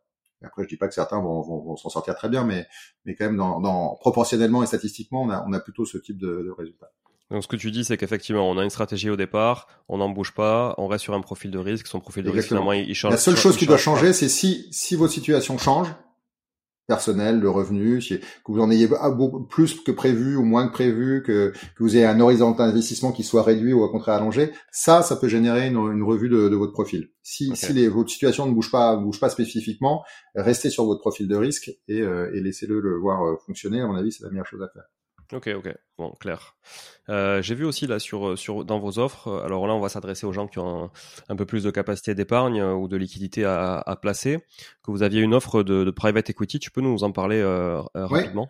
Et après, je dis pas que certains vont, vont, vont s'en sortir très bien, mais, mais quand même, dans, dans, proportionnellement et statistiquement, on a, on a plutôt ce type de, de résultats. Donc ce que tu dis, c'est qu'effectivement, on a une stratégie au départ, on n'en bouge pas, on reste sur un profil de risque, son profil de risque finalement il, change. La seule chose qui doit changer, c'est si si votre situation change, personnel, le revenu, que vous en ayez plus que prévu ou moins que prévu, que, que vous ayez un horizon d'investissement qui soit réduit ou au contraire allongé, ça, ça peut générer une, une revue de, de, votre profil. Si, si les, votre situation ne bouge pas, bouge pas spécifiquement, restez sur votre profil de risque et, euh, et laissez-le le voir euh, fonctionner. À mon avis, c'est la meilleure chose à faire. Ok, ok, bon, clair. Euh, J'ai vu aussi là sur, sur dans vos offres, alors là on va s'adresser aux gens qui ont un, peu plus de capacité d'épargne euh, ou de liquidité à, à, placer, que vous aviez une offre de, de, private equity, tu peux nous en parler euh, euh rapidement?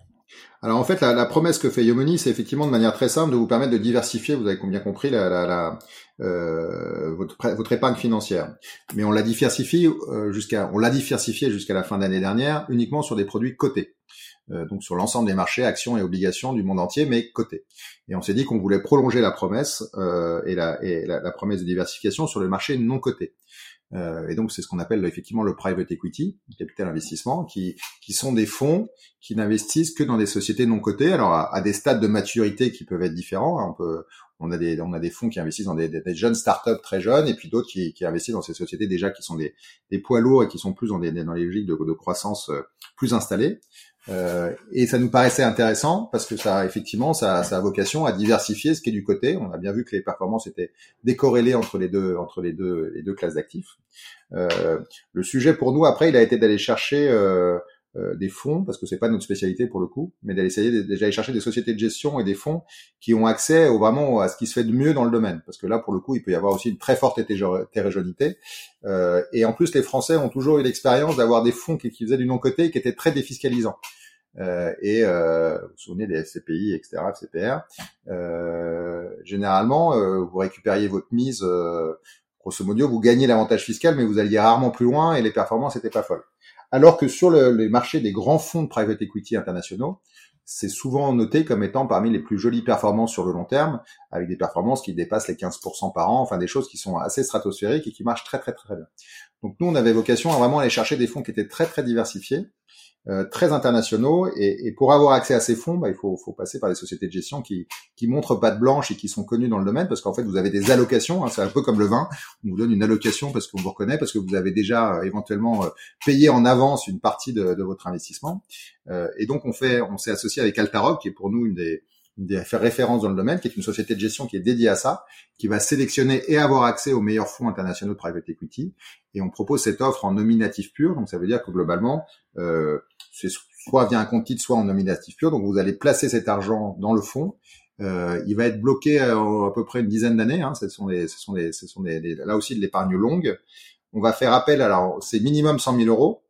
Alors en fait la, la, promesse que fait Yomoni, c'est effectivement de manière très simple de vous permettre de diversifier, vous avez bien compris, la, la euh, votre, votre épargne financière. Mais on la diversifie euh, jusqu'à on l'a diversifié jusqu'à la fin d'année dernière uniquement sur des produits cotés. Euh, donc sur l'ensemble des marchés, actions et obligations du monde entier, mais cotés. Et on s'est dit qu'on voulait prolonger la promesse euh, et, la, et la, promesse de diversification sur le marché non coté. Euh, et donc c'est ce qu'on appelle effectivement le private equity, capital investissement, qui, qui sont des fonds qui n'investissent que dans des sociétés non cotées, alors à, des stades de maturité qui peuvent être différents. Hein. On peut, on a des, on a des fonds qui investissent dans des, des, jeunes startups très jeunes, et puis d'autres qui, qui investissent dans ces sociétés déjà qui sont des, des poids lourds et qui sont plus dans, des, dans les logiques de, de croissance plus installées. Euh, et ça nous paraissait intéressant parce que ça, effectivement, ça, ça, a vocation à diversifier ce qui est du côté. On a bien vu que les performances étaient décorrélées entre les deux, entre les deux, les deux classes d'actifs. Euh, le sujet pour nous après, il a été d'aller chercher euh, euh, des fonds, parce que c'est pas notre spécialité pour le coup, mais d'aller essayer déjà aller chercher des sociétés de gestion et des fonds qui ont accès au, vraiment à ce qui se fait de mieux dans le domaine, parce que là pour le coup il peut y avoir aussi une très forte hétérogénéité. Euh, et en plus les Français ont toujours eu l'expérience d'avoir des fonds qui, qui faisaient du non-côté et qui étaient très défiscalisants. Euh, et euh, vous vous souvenez des SCPI, etc., FCPR. Euh, généralement, euh, vous récupériez votre mise, euh, grosso modo, vous gagnez l'avantage fiscal, mais vous alliez rarement plus loin et les performances n'étaient pas folles. Alors que sur le, les marchés des grands fonds de private equity internationaux, c'est souvent noté comme étant parmi les plus jolies performances sur le long terme, avec des performances qui dépassent les 15% par an, enfin des choses qui sont assez stratosphériques et qui marchent très très très bien. Donc nous, on avait vocation à vraiment aller chercher des fonds qui étaient très très diversifiés, euh, très internationaux. Et, et, pour avoir accès à ces fonds, bah, il faut, faut, passer par des sociétés de gestion qui, qui montrent pas de blanche et qui sont connues dans le domaine, parce qu'en fait, vous avez des allocations. Hein, c'est un peu comme le vin. On vous donne une allocation parce qu'on vous reconnaît, parce que vous avez déjà euh, éventuellement euh, payé en avance une partie de, de votre investissement. Euh, et donc, on fait, on s'est associé avec Altaroc, qui est pour nous une des des références dans le domaine, qui est une société de gestion qui est dédiée à ça, qui va sélectionner et avoir accès aux meilleurs fonds internationaux de private equity. Et on propose cette offre en nominatif pur, donc ça veut dire que globalement, euh, c'est soit via un compte titre, soit en nominatif pur. Donc vous allez placer cet argent dans le fonds. Euh, il va être bloqué à, à peu près une dizaine d'années. Hein. Ce sont des, ce sont des, ce sont des, là aussi de l'épargne longue. On va faire appel. Alors c'est minimum 100 000 euros,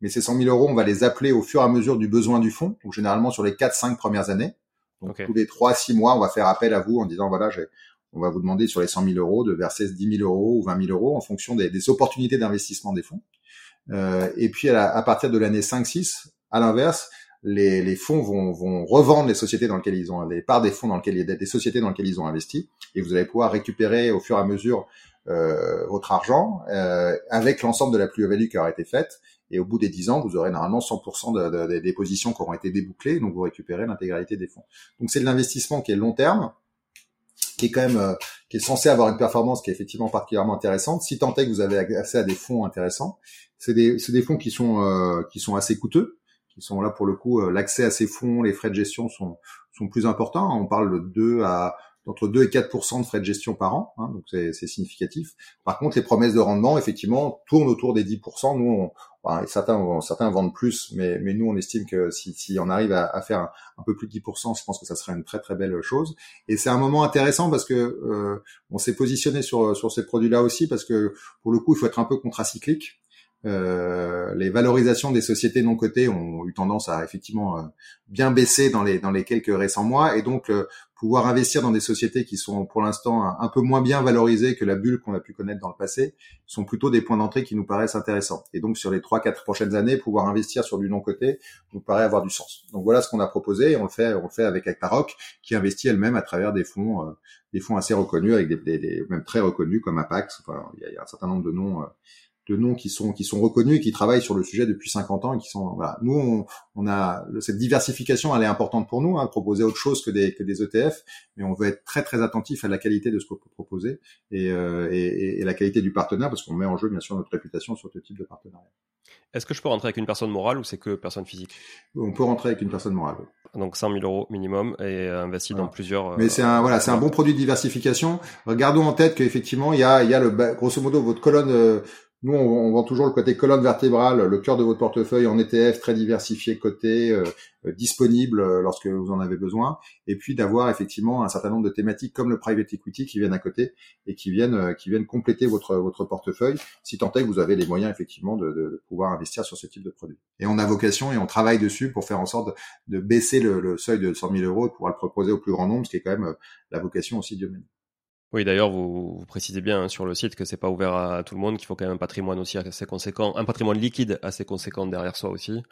mais ces 100 000 euros, on va les appeler au fur et à mesure du besoin du fonds. Donc généralement sur les 4-5 premières années. Donc tous les 3-6 mois, on va faire appel à vous en disant voilà, on va vous demander sur les 100 000 euros de verser 10 000 euros ou 20 000 euros en fonction des, des opportunités d'investissement des fonds. Euh, et puis à, partir de l'année 5-6, à l'inverse, les, les, fonds vont, vont, revendre les sociétés dans lesquelles ils ont les parts des fonds dans lesquelles des sociétés dans lesquelles ils ont investi, et vous allez pouvoir récupérer au fur et à mesure euh, votre argent euh, avec l'ensemble de la plus-value qui aura été faite. Et au bout des 10 ans, vous aurez normalement 100% de, de, des positions qui auront été débouclées, donc vous récupérez l'intégralité des fonds. Donc c'est de l'investissement qui est long terme, qui est quand même euh, qui est censé avoir une performance qui est effectivement particulièrement intéressante. Si tant est que vous avez accès à des fonds intéressants, c'est des, des fonds qui sont euh, qui sont assez coûteux, qui sont là pour le coup euh, l'accès à ces fonds, les frais de gestion sont sont plus importants. On parle de 2 à entre 2 et 4 de frais de gestion par an, hein, donc c'est significatif. Par contre, les promesses de rendement, effectivement, tournent autour des 10 Nous, on, certains, certains vendent plus, mais, mais nous, on estime que si, si on arrive à, faire un, peu plus de 10% je pense que ça serait une très très belle chose. Et c'est un moment intéressant parce que euh, on s'est positionné sur sur ces produits-là aussi parce que pour le coup, il faut être un peu contracyclique. Euh, les valorisations des sociétés non cotées ont eu tendance à effectivement euh, bien baisser dans les dans les quelques récents mois et donc euh, pouvoir investir dans des sociétés qui sont pour l'instant un, peu moins bien valorisées que la bulle qu'on a pu connaître dans le passé sont plutôt des points d'entrée qui nous paraissent intéressants. Et donc sur les trois quatre prochaines années pouvoir investir sur du non coté nous paraît avoir du sens. Donc voilà ce qu'on a proposé et on le fait on le fait avec Actaroc qui investit elle-même à travers des fonds des fonds assez reconnus avec des, des, même très reconnus comme Apax. Enfin, il y, a, il y a un certain nombre de noms de noms qui sont qui sont reconnus et qui travaillent sur le sujet depuis 50 ans et qui sont voilà nous on, on a cette diversification elle est importante pour nous hein, proposer autre chose que des que des ETF mais on veut être très très attentif à la qualité de ce qu'on peut proposer et, euh, et, et, la qualité du partenaire parce qu'on met en jeu bien sûr notre réputation sur ce type de partenariat. Est-ce que je peux rentrer avec une personne morale ou c'est que personne physique? On peut rentrer avec une personne morale. Donc 100 000 euros minimum et investi dans plusieurs. Mais c'est un voilà c'est un bon produit de diversification. Regardons en tête qu'effectivement il y a il y a le grosso modo votre colonne euh, nous, on, vend toujours le côté colonne vertébrale, le cœur de votre portefeuille en ETF très diversifié, coté, euh, euh, disponible euh, lorsque vous en avez besoin, et puis d'avoir effectivement un certain nombre de thématiques comme le private equity qui viennent à côté et qui viennent compléter votre votre portefeuille, si tant est que vous avez les moyens effectivement de, pouvoir investir sur ce type de produit. Et on a vocation et on travaille dessus pour faire en sorte de, baisser le, seuil de 100 000 euros et pouvoir le proposer au plus grand nombre, ce qui est quand même la vocation aussi du domaine. Oui, d'ailleurs, vous, vous, précisez bien hein, sur le site que c'est pas ouvert à tout le monde, qu'il faut quand même un patrimoine aussi assez conséquent, un patrimoine liquide assez conséquent derrière soi aussi.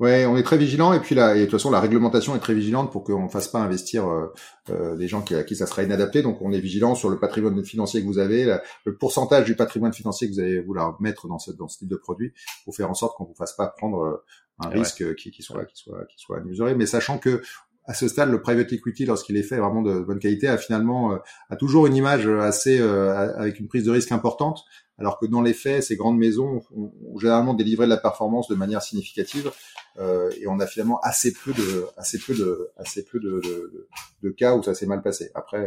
Ouais, on est très vigilant et puis là, et de toute façon, la réglementation est très vigilante pour qu'on ne fasse pas investir euh, euh, des gens qui, à qui ça sera inadapté. Donc, on est vigilant sur le patrimoine financier que vous avez, le pourcentage du patrimoine financier que vous allez vouloir mettre dans ce, dans ce type de produit, pour faire en sorte qu'on vous fasse pas prendre euh, un risque qui, qui, soit qui soit qui soit mesuré. Mais sachant que à ce stade, le private equity, lorsqu'il est fait vraiment de bonne qualité, a finalement euh, a toujours une image assez euh, avec une prise de risque importante, alors que dans les faits, ces grandes maisons ont, généralement délivré de la performance de manière significative, euh, et on a finalement assez peu de assez peu de assez peu de, de, de cas où ça s'est mal passé. Après,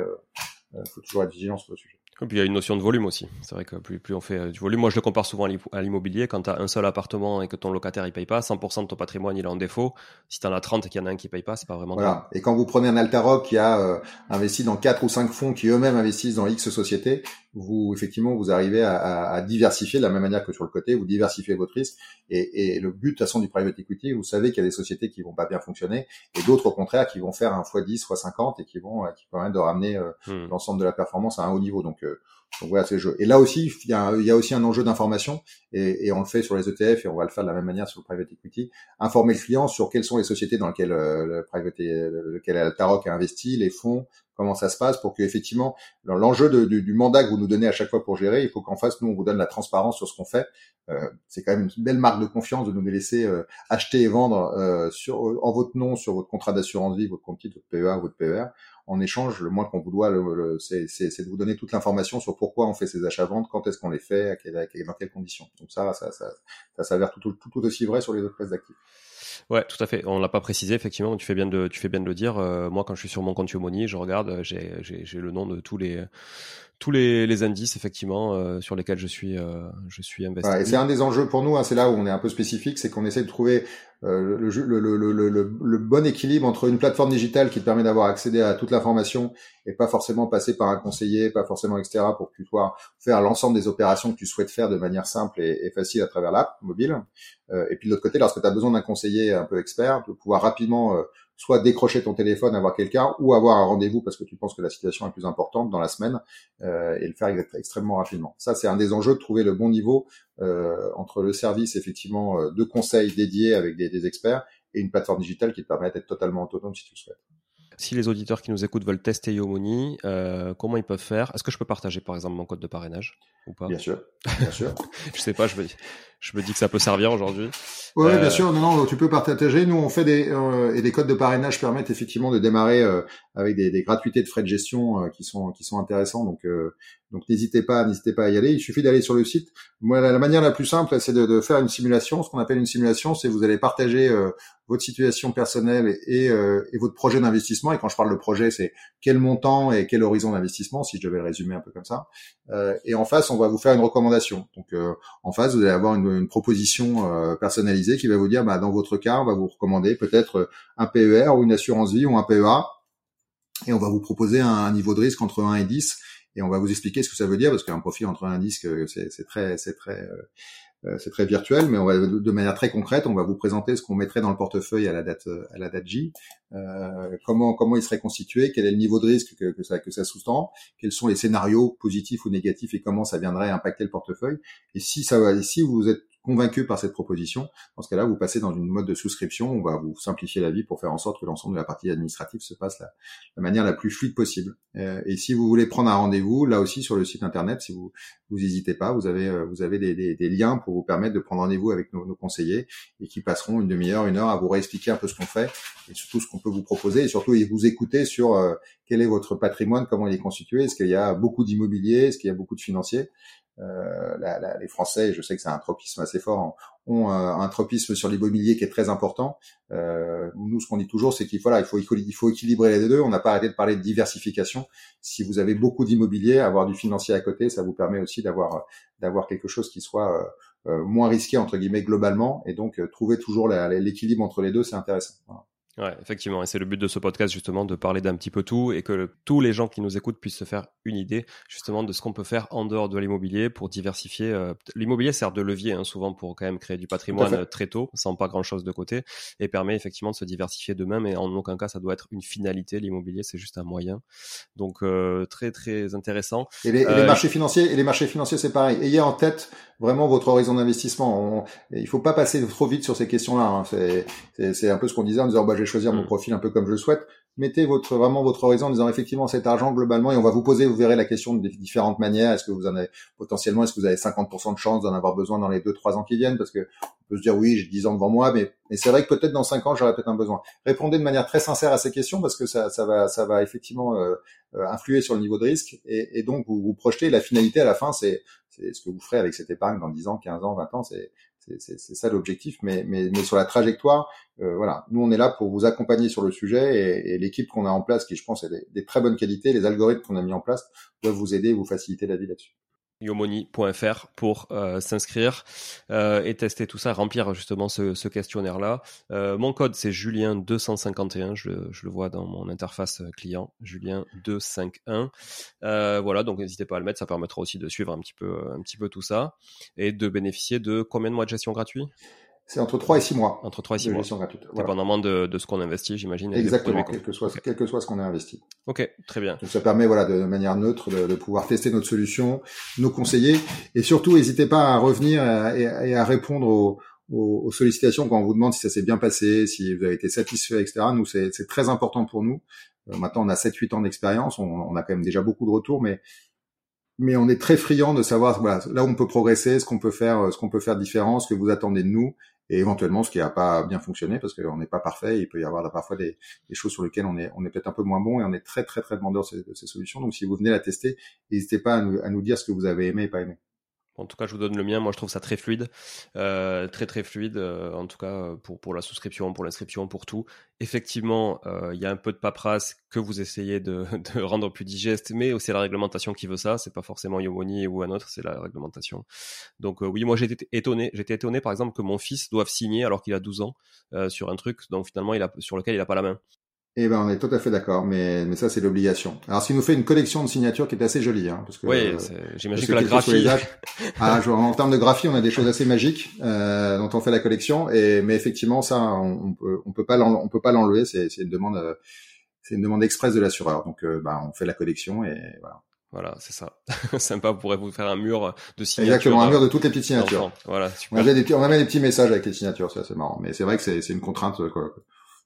il faut toujours être vigilant sur le sujet. Et puis il y a une notion de volume aussi. C'est vrai que plus, plus on fait euh, du volume, moi je le compare souvent à l'immobilier. Quand tu as un seul appartement et que ton locataire il paye pas, 100% de ton patrimoine il est en défaut. Si tu en as 30 et qu'il y en a un qui paye pas, c'est pas vraiment. Voilà. Et quand vous prenez un Altaroc qui a euh, investi dans quatre ou cinq fonds qui eux-mêmes investissent dans X sociétés, vous effectivement vous arrivez à, à, diversifier de la même manière que sur le côté, vous diversifiez votre risque. Et, et le but de toute façon du private equity, vous savez qu'il y a des sociétés qui vont pas bien fonctionner et d'autres au contraire qui vont faire un x10, x50 et qui vont euh, qui permettent de ramener hmm. l'ensemble de la performance à un haut niveau. Donc donc voilà, c'est le jeu. Et là aussi, il y a, il y a aussi un enjeu d'information, et, et, on le fait sur les ETF, et on va le faire de la même manière sur le private equity. Informer le client sur quelles sont les sociétés dans lesquelles euh, le private, lequel Tarok a investi, les fonds, comment ça se passe, pour que effectivement, l'enjeu du mandat que vous nous donnez à chaque fois pour gérer, il faut qu'en face, nous, on vous donne la transparence sur ce qu'on fait. Euh, c'est quand même une belle marque de confiance de nous laisser euh, acheter et vendre euh, sur, en votre nom, sur votre contrat d'assurance vie, votre compte titre, votre PEA, votre PER en échange, le moins qu'on vous doit, le, c'est, de vous donner toute l'information sur pourquoi on fait ces achats-ventes, quand est-ce qu'on les fait, à dans quelles conditions. Donc ça, ça, ça, ça s'avère tout, tout, tout, aussi vrai sur les autres classes d'actifs. Ouais, tout à fait. On l'a pas précisé effectivement. Tu fais bien de, tu fais bien de le dire. Euh, moi, quand je suis sur mon compte Yomoni, je regarde, j'ai, j'ai, j'ai le nom de tous les, tous les, indices effectivement euh, sur lesquels je suis, euh, je suis investi. Et c'est un des enjeux pour nous. Hein, c'est là où on est un peu spécifique, c'est qu'on essaie de trouver euh, le, le, le, le, bon équilibre entre une plateforme digitale qui te permet d'avoir accédé à toute l'information et pas forcément passer par un conseiller, pas forcément etc. pour pouvoir faire l'ensemble des opérations que tu souhaites faire de manière simple et, facile à travers l'app mobile. Euh, et puis de l'autre côté, lorsque tu as besoin d'un conseiller un peu expert, de pouvoir rapidement euh, soit décrocher ton téléphone, avoir quelqu'un, ou avoir un rendez-vous parce que tu penses que la situation est plus importante dans la semaine euh, et le faire extrêmement rapidement. Ça, c'est un des enjeux de trouver le bon niveau euh, entre le service effectivement euh, de conseils dédiés avec des, des experts et une plateforme digitale qui te permet d'être totalement autonome si tu le souhaites. Si les auditeurs qui nous écoutent veulent tester Yomoni, euh, comment ils peuvent faire? Est-ce que je peux partager par exemple mon code de parrainage ou pas? Bien sûr, bien sûr. *laughs* je sais pas, je me, je me dis que ça peut servir aujourd'hui. Oui, bien euh, sûr. Non, non, tu peux partager. Nous, on fait des euh, et des codes de parrainage permettent effectivement de démarrer euh, avec des, des, gratuités de frais de gestion qui sont qui sont intéressants. Donc donc n'hésitez pas, n'hésitez pas à y aller. Il suffit d'aller sur le site. Moi, la, manière la plus simple, c'est de, de, faire une simulation. Ce qu'on appelle une simulation, c'est vous allez partager votre situation personnelle et, et votre projet d'investissement. Et quand je parle de projet, c'est quel montant et quel horizon d'investissement, si je devais le résumer un peu comme ça. et en face, on va vous faire une recommandation. Donc en face, vous allez avoir une, une proposition personnalisée qui va vous dire, bah, dans votre cas, on va vous recommander peut-être un PER ou une assurance vie ou un PEA, et on va vous proposer un, niveau de risque entre 1 et 10, et on va vous expliquer ce que ça veut dire, parce qu'un profil entre 1 et 10, c'est très, c'est très, euh, euh, c'est très virtuel, mais on va de manière très concrète, on va vous présenter ce qu'on mettrait dans le portefeuille à la date à la date J, euh, comment comment il serait constitué, quel est le niveau de risque que, que ça que ça sous-tend, quels sont les scénarios positifs ou négatifs et comment ça viendrait impacter le portefeuille. Et si ça va, si vous êtes convaincu par cette proposition, dans ce cas-là, vous passez dans une mode de souscription. On va vous simplifier la vie pour faire en sorte que l'ensemble de la partie administrative se passe la, la manière la plus fluide possible. Euh, et si vous voulez prendre un rendez-vous, là aussi sur le site internet, si vous vous n'hésitez pas, vous avez euh, vous avez des, des, des, liens pour vous permettre de prendre rendez-vous avec nos, nos, conseillers et qui passeront une demi-heure, une heure à vous réexpliquer un peu ce qu'on fait et surtout ce qu'on peut vous proposer et surtout vous écouter sur euh, quel est votre patrimoine, comment il est constitué, est-ce qu'il y a beaucoup d'immobilier, est-ce qu'il y a beaucoup de financiers. Euh, la, la, les Français, je sais que c'est un tropisme assez fort, ont un, un tropisme sur l'immobilier qui est très important. Euh, nous, ce qu'on dit toujours, c'est qu'il faut, il faut, il faut équilibrer les deux. On n'a pas arrêté de parler de diversification. Si vous avez beaucoup d'immobilier, avoir du financier à côté, ça vous permet aussi d'avoir d'avoir quelque chose qui soit euh, euh moins risqué entre guillemets globalement. Et donc, euh, trouver toujours l'équilibre entre les deux, c'est intéressant. Voilà. Ouais, effectivement. Et c'est le but de ce podcast, justement, de parler d'un petit peu tout et que tous les gens qui nous écoutent puissent se faire une idée, justement, de ce qu'on peut faire en dehors de l'immobilier pour diversifier. Euh, l'immobilier sert de levier, hein, souvent, pour quand même créer du patrimoine très tôt, sans pas grand chose de côté, et permet effectivement de se diversifier de même. Et en aucun cas, ça doit être une finalité. L'immobilier, c'est juste un moyen. Donc, euh, très, très intéressant. Et les, euh, marchés financiers, et les marchés financiers, c'est pareil. Ayez en tête vraiment votre horizon d'investissement. Il faut pas passer trop vite sur ces questions-là. Hein. C'est un peu ce qu'on disait en disant, bah, choisir mon mm. profil un peu comme je le souhaite. Mettez votre vraiment votre horizon en disant effectivement cet argent globalement et on va vous poser, vous verrez la question de différentes manières. Est-ce que vous en avez potentiellement, est-ce que vous avez 50% de chance d'en avoir besoin dans les 2-3 ans qui viennent? Parce que on peut se dire oui, j'ai 10 ans devant moi, mais, mais c'est vrai que peut-être dans 5 ans j'aurai peut-être un besoin. Répondez de manière très sincère à ces questions parce que ça, ça va ça va effectivement euh, euh, influer sur le niveau de risque et, et donc vous vous projetez. La finalité à la fin, c'est c'est ce que vous ferez avec cette épargne dans 10 ans, 15 ans, 20 ans. C'est c'est ça l'objectif. Mais, mais, sur la trajectoire, euh, voilà, nous on est là pour vous accompagner sur le sujet et, et l'équipe qu'on a en place, qui je pense a des, très bonnes qualités, les algorithmes qu'on a mis en place doivent vous aider, vous faciliter la vie là-dessus yomoni.fr pour euh, s'inscrire euh, et tester tout ça, remplir justement ce, questionnaire-là. Euh, mon code c'est Julien251, je, je, le vois dans mon interface client, Julien251. voilà, donc n'hésitez pas à le mettre, ça permettra aussi de suivre un petit peu, un petit peu tout ça et de bénéficier de combien de mois de gestion gratuit? C'est entre 3 et 6 mois. Entre 3 et 6 mois. Gratuite. Dépendamment de, de ce qu'on investit, j'imagine. Exactement, quel que, soit, quel que soit ce qu'on a investi. Ok, très bien. Donc ça permet voilà, de, manière neutre de, de, pouvoir tester notre solution, nos conseiller. Et surtout, n'hésitez pas à revenir et, et à répondre aux, aux, sollicitations quand on vous demande si ça s'est bien passé, si vous avez été satisfait, etc. Nous, c'est très important pour nous. Euh, maintenant, on a 7-8 ans d'expérience, on, on, a quand même déjà beaucoup de retours, mais mais on est très friand de savoir voilà, là où on peut progresser, ce qu'on peut faire, ce qu'on peut faire différent, ce que vous attendez de nous, et éventuellement ce qui n'a pas bien fonctionné parce qu'on n'est pas parfait. Il peut y avoir parfois des, choses sur lesquelles on est, peut-être un peu moins bon et on est très très très demandeur de ces, solutions. Donc si vous venez la tester, n'hésitez pas à nous dire ce que vous avez aimé et pas aimé. En tout cas, je vous donne le mien. Moi, je trouve ça très fluide, euh, très très fluide. Euh, en tout cas, pour pour la souscription, pour l'inscription, pour tout. Effectivement, euh, il y a un peu de paperasse que vous essayez de, *laughs* rendre plus digeste, mais c'est la réglementation qui veut ça. C'est pas forcément Yomoni ou un autre, c'est la réglementation. Donc oui, moi j'étais étonné. J'étais étonné, par exemple, que mon fils doive signer alors qu'il a 12 ans sur un truc, donc finalement il a sur lequel il a pas la main. Eh ben, on est tout à fait d'accord, mais, mais ça, c'est l'obligation. Alors, s'il nous fait une collection de signatures qui est assez jolie, hein, parce que. Oui, euh, j'imagine que la graphie. ah, en termes de graphie, on a des choses assez magiques, euh, dont on fait la collection, et, mais effectivement, ça, on, on peut, on peut pas on peut pas l'enlever, c'est, c'est une demande, euh, c'est une demande express de l'assureur. Donc, euh, bah, on fait la collection et voilà. Voilà, c'est ça. *laughs* Sympa, vous pourrez vous faire un mur de signatures. Exactement, un mur de toutes les petites signatures. Voilà, super. On, a des, on a même des petits messages avec les signatures, c'est assez marrant. Mais c'est vrai que c'est, c'est une contrainte, quoi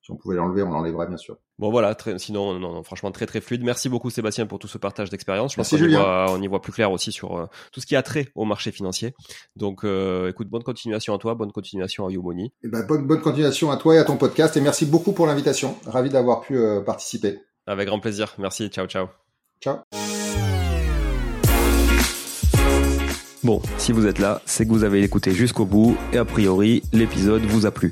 si on pouvait l'enlever, on l'enlèverait bien sûr. Bon voilà, très, sinon non, franchement très très fluide. Merci beaucoup Sébastien pour tout ce partage d'expérience. Je pense qu'on y, voit, on y voit plus clair aussi sur euh, tout ce qui a trait au marché financier. Donc euh, écoute, bonne continuation à toi, bonne continuation à Yomoni. Et eh ben, bonne, bonne continuation à toi et à ton podcast et merci beaucoup pour l'invitation. Ravi d'avoir pu euh, participer. Avec grand plaisir. Merci. Ciao ciao. Ciao. Bon, si vous êtes là, c'est que vous avez écouté jusqu'au bout et a priori l'épisode vous a plu.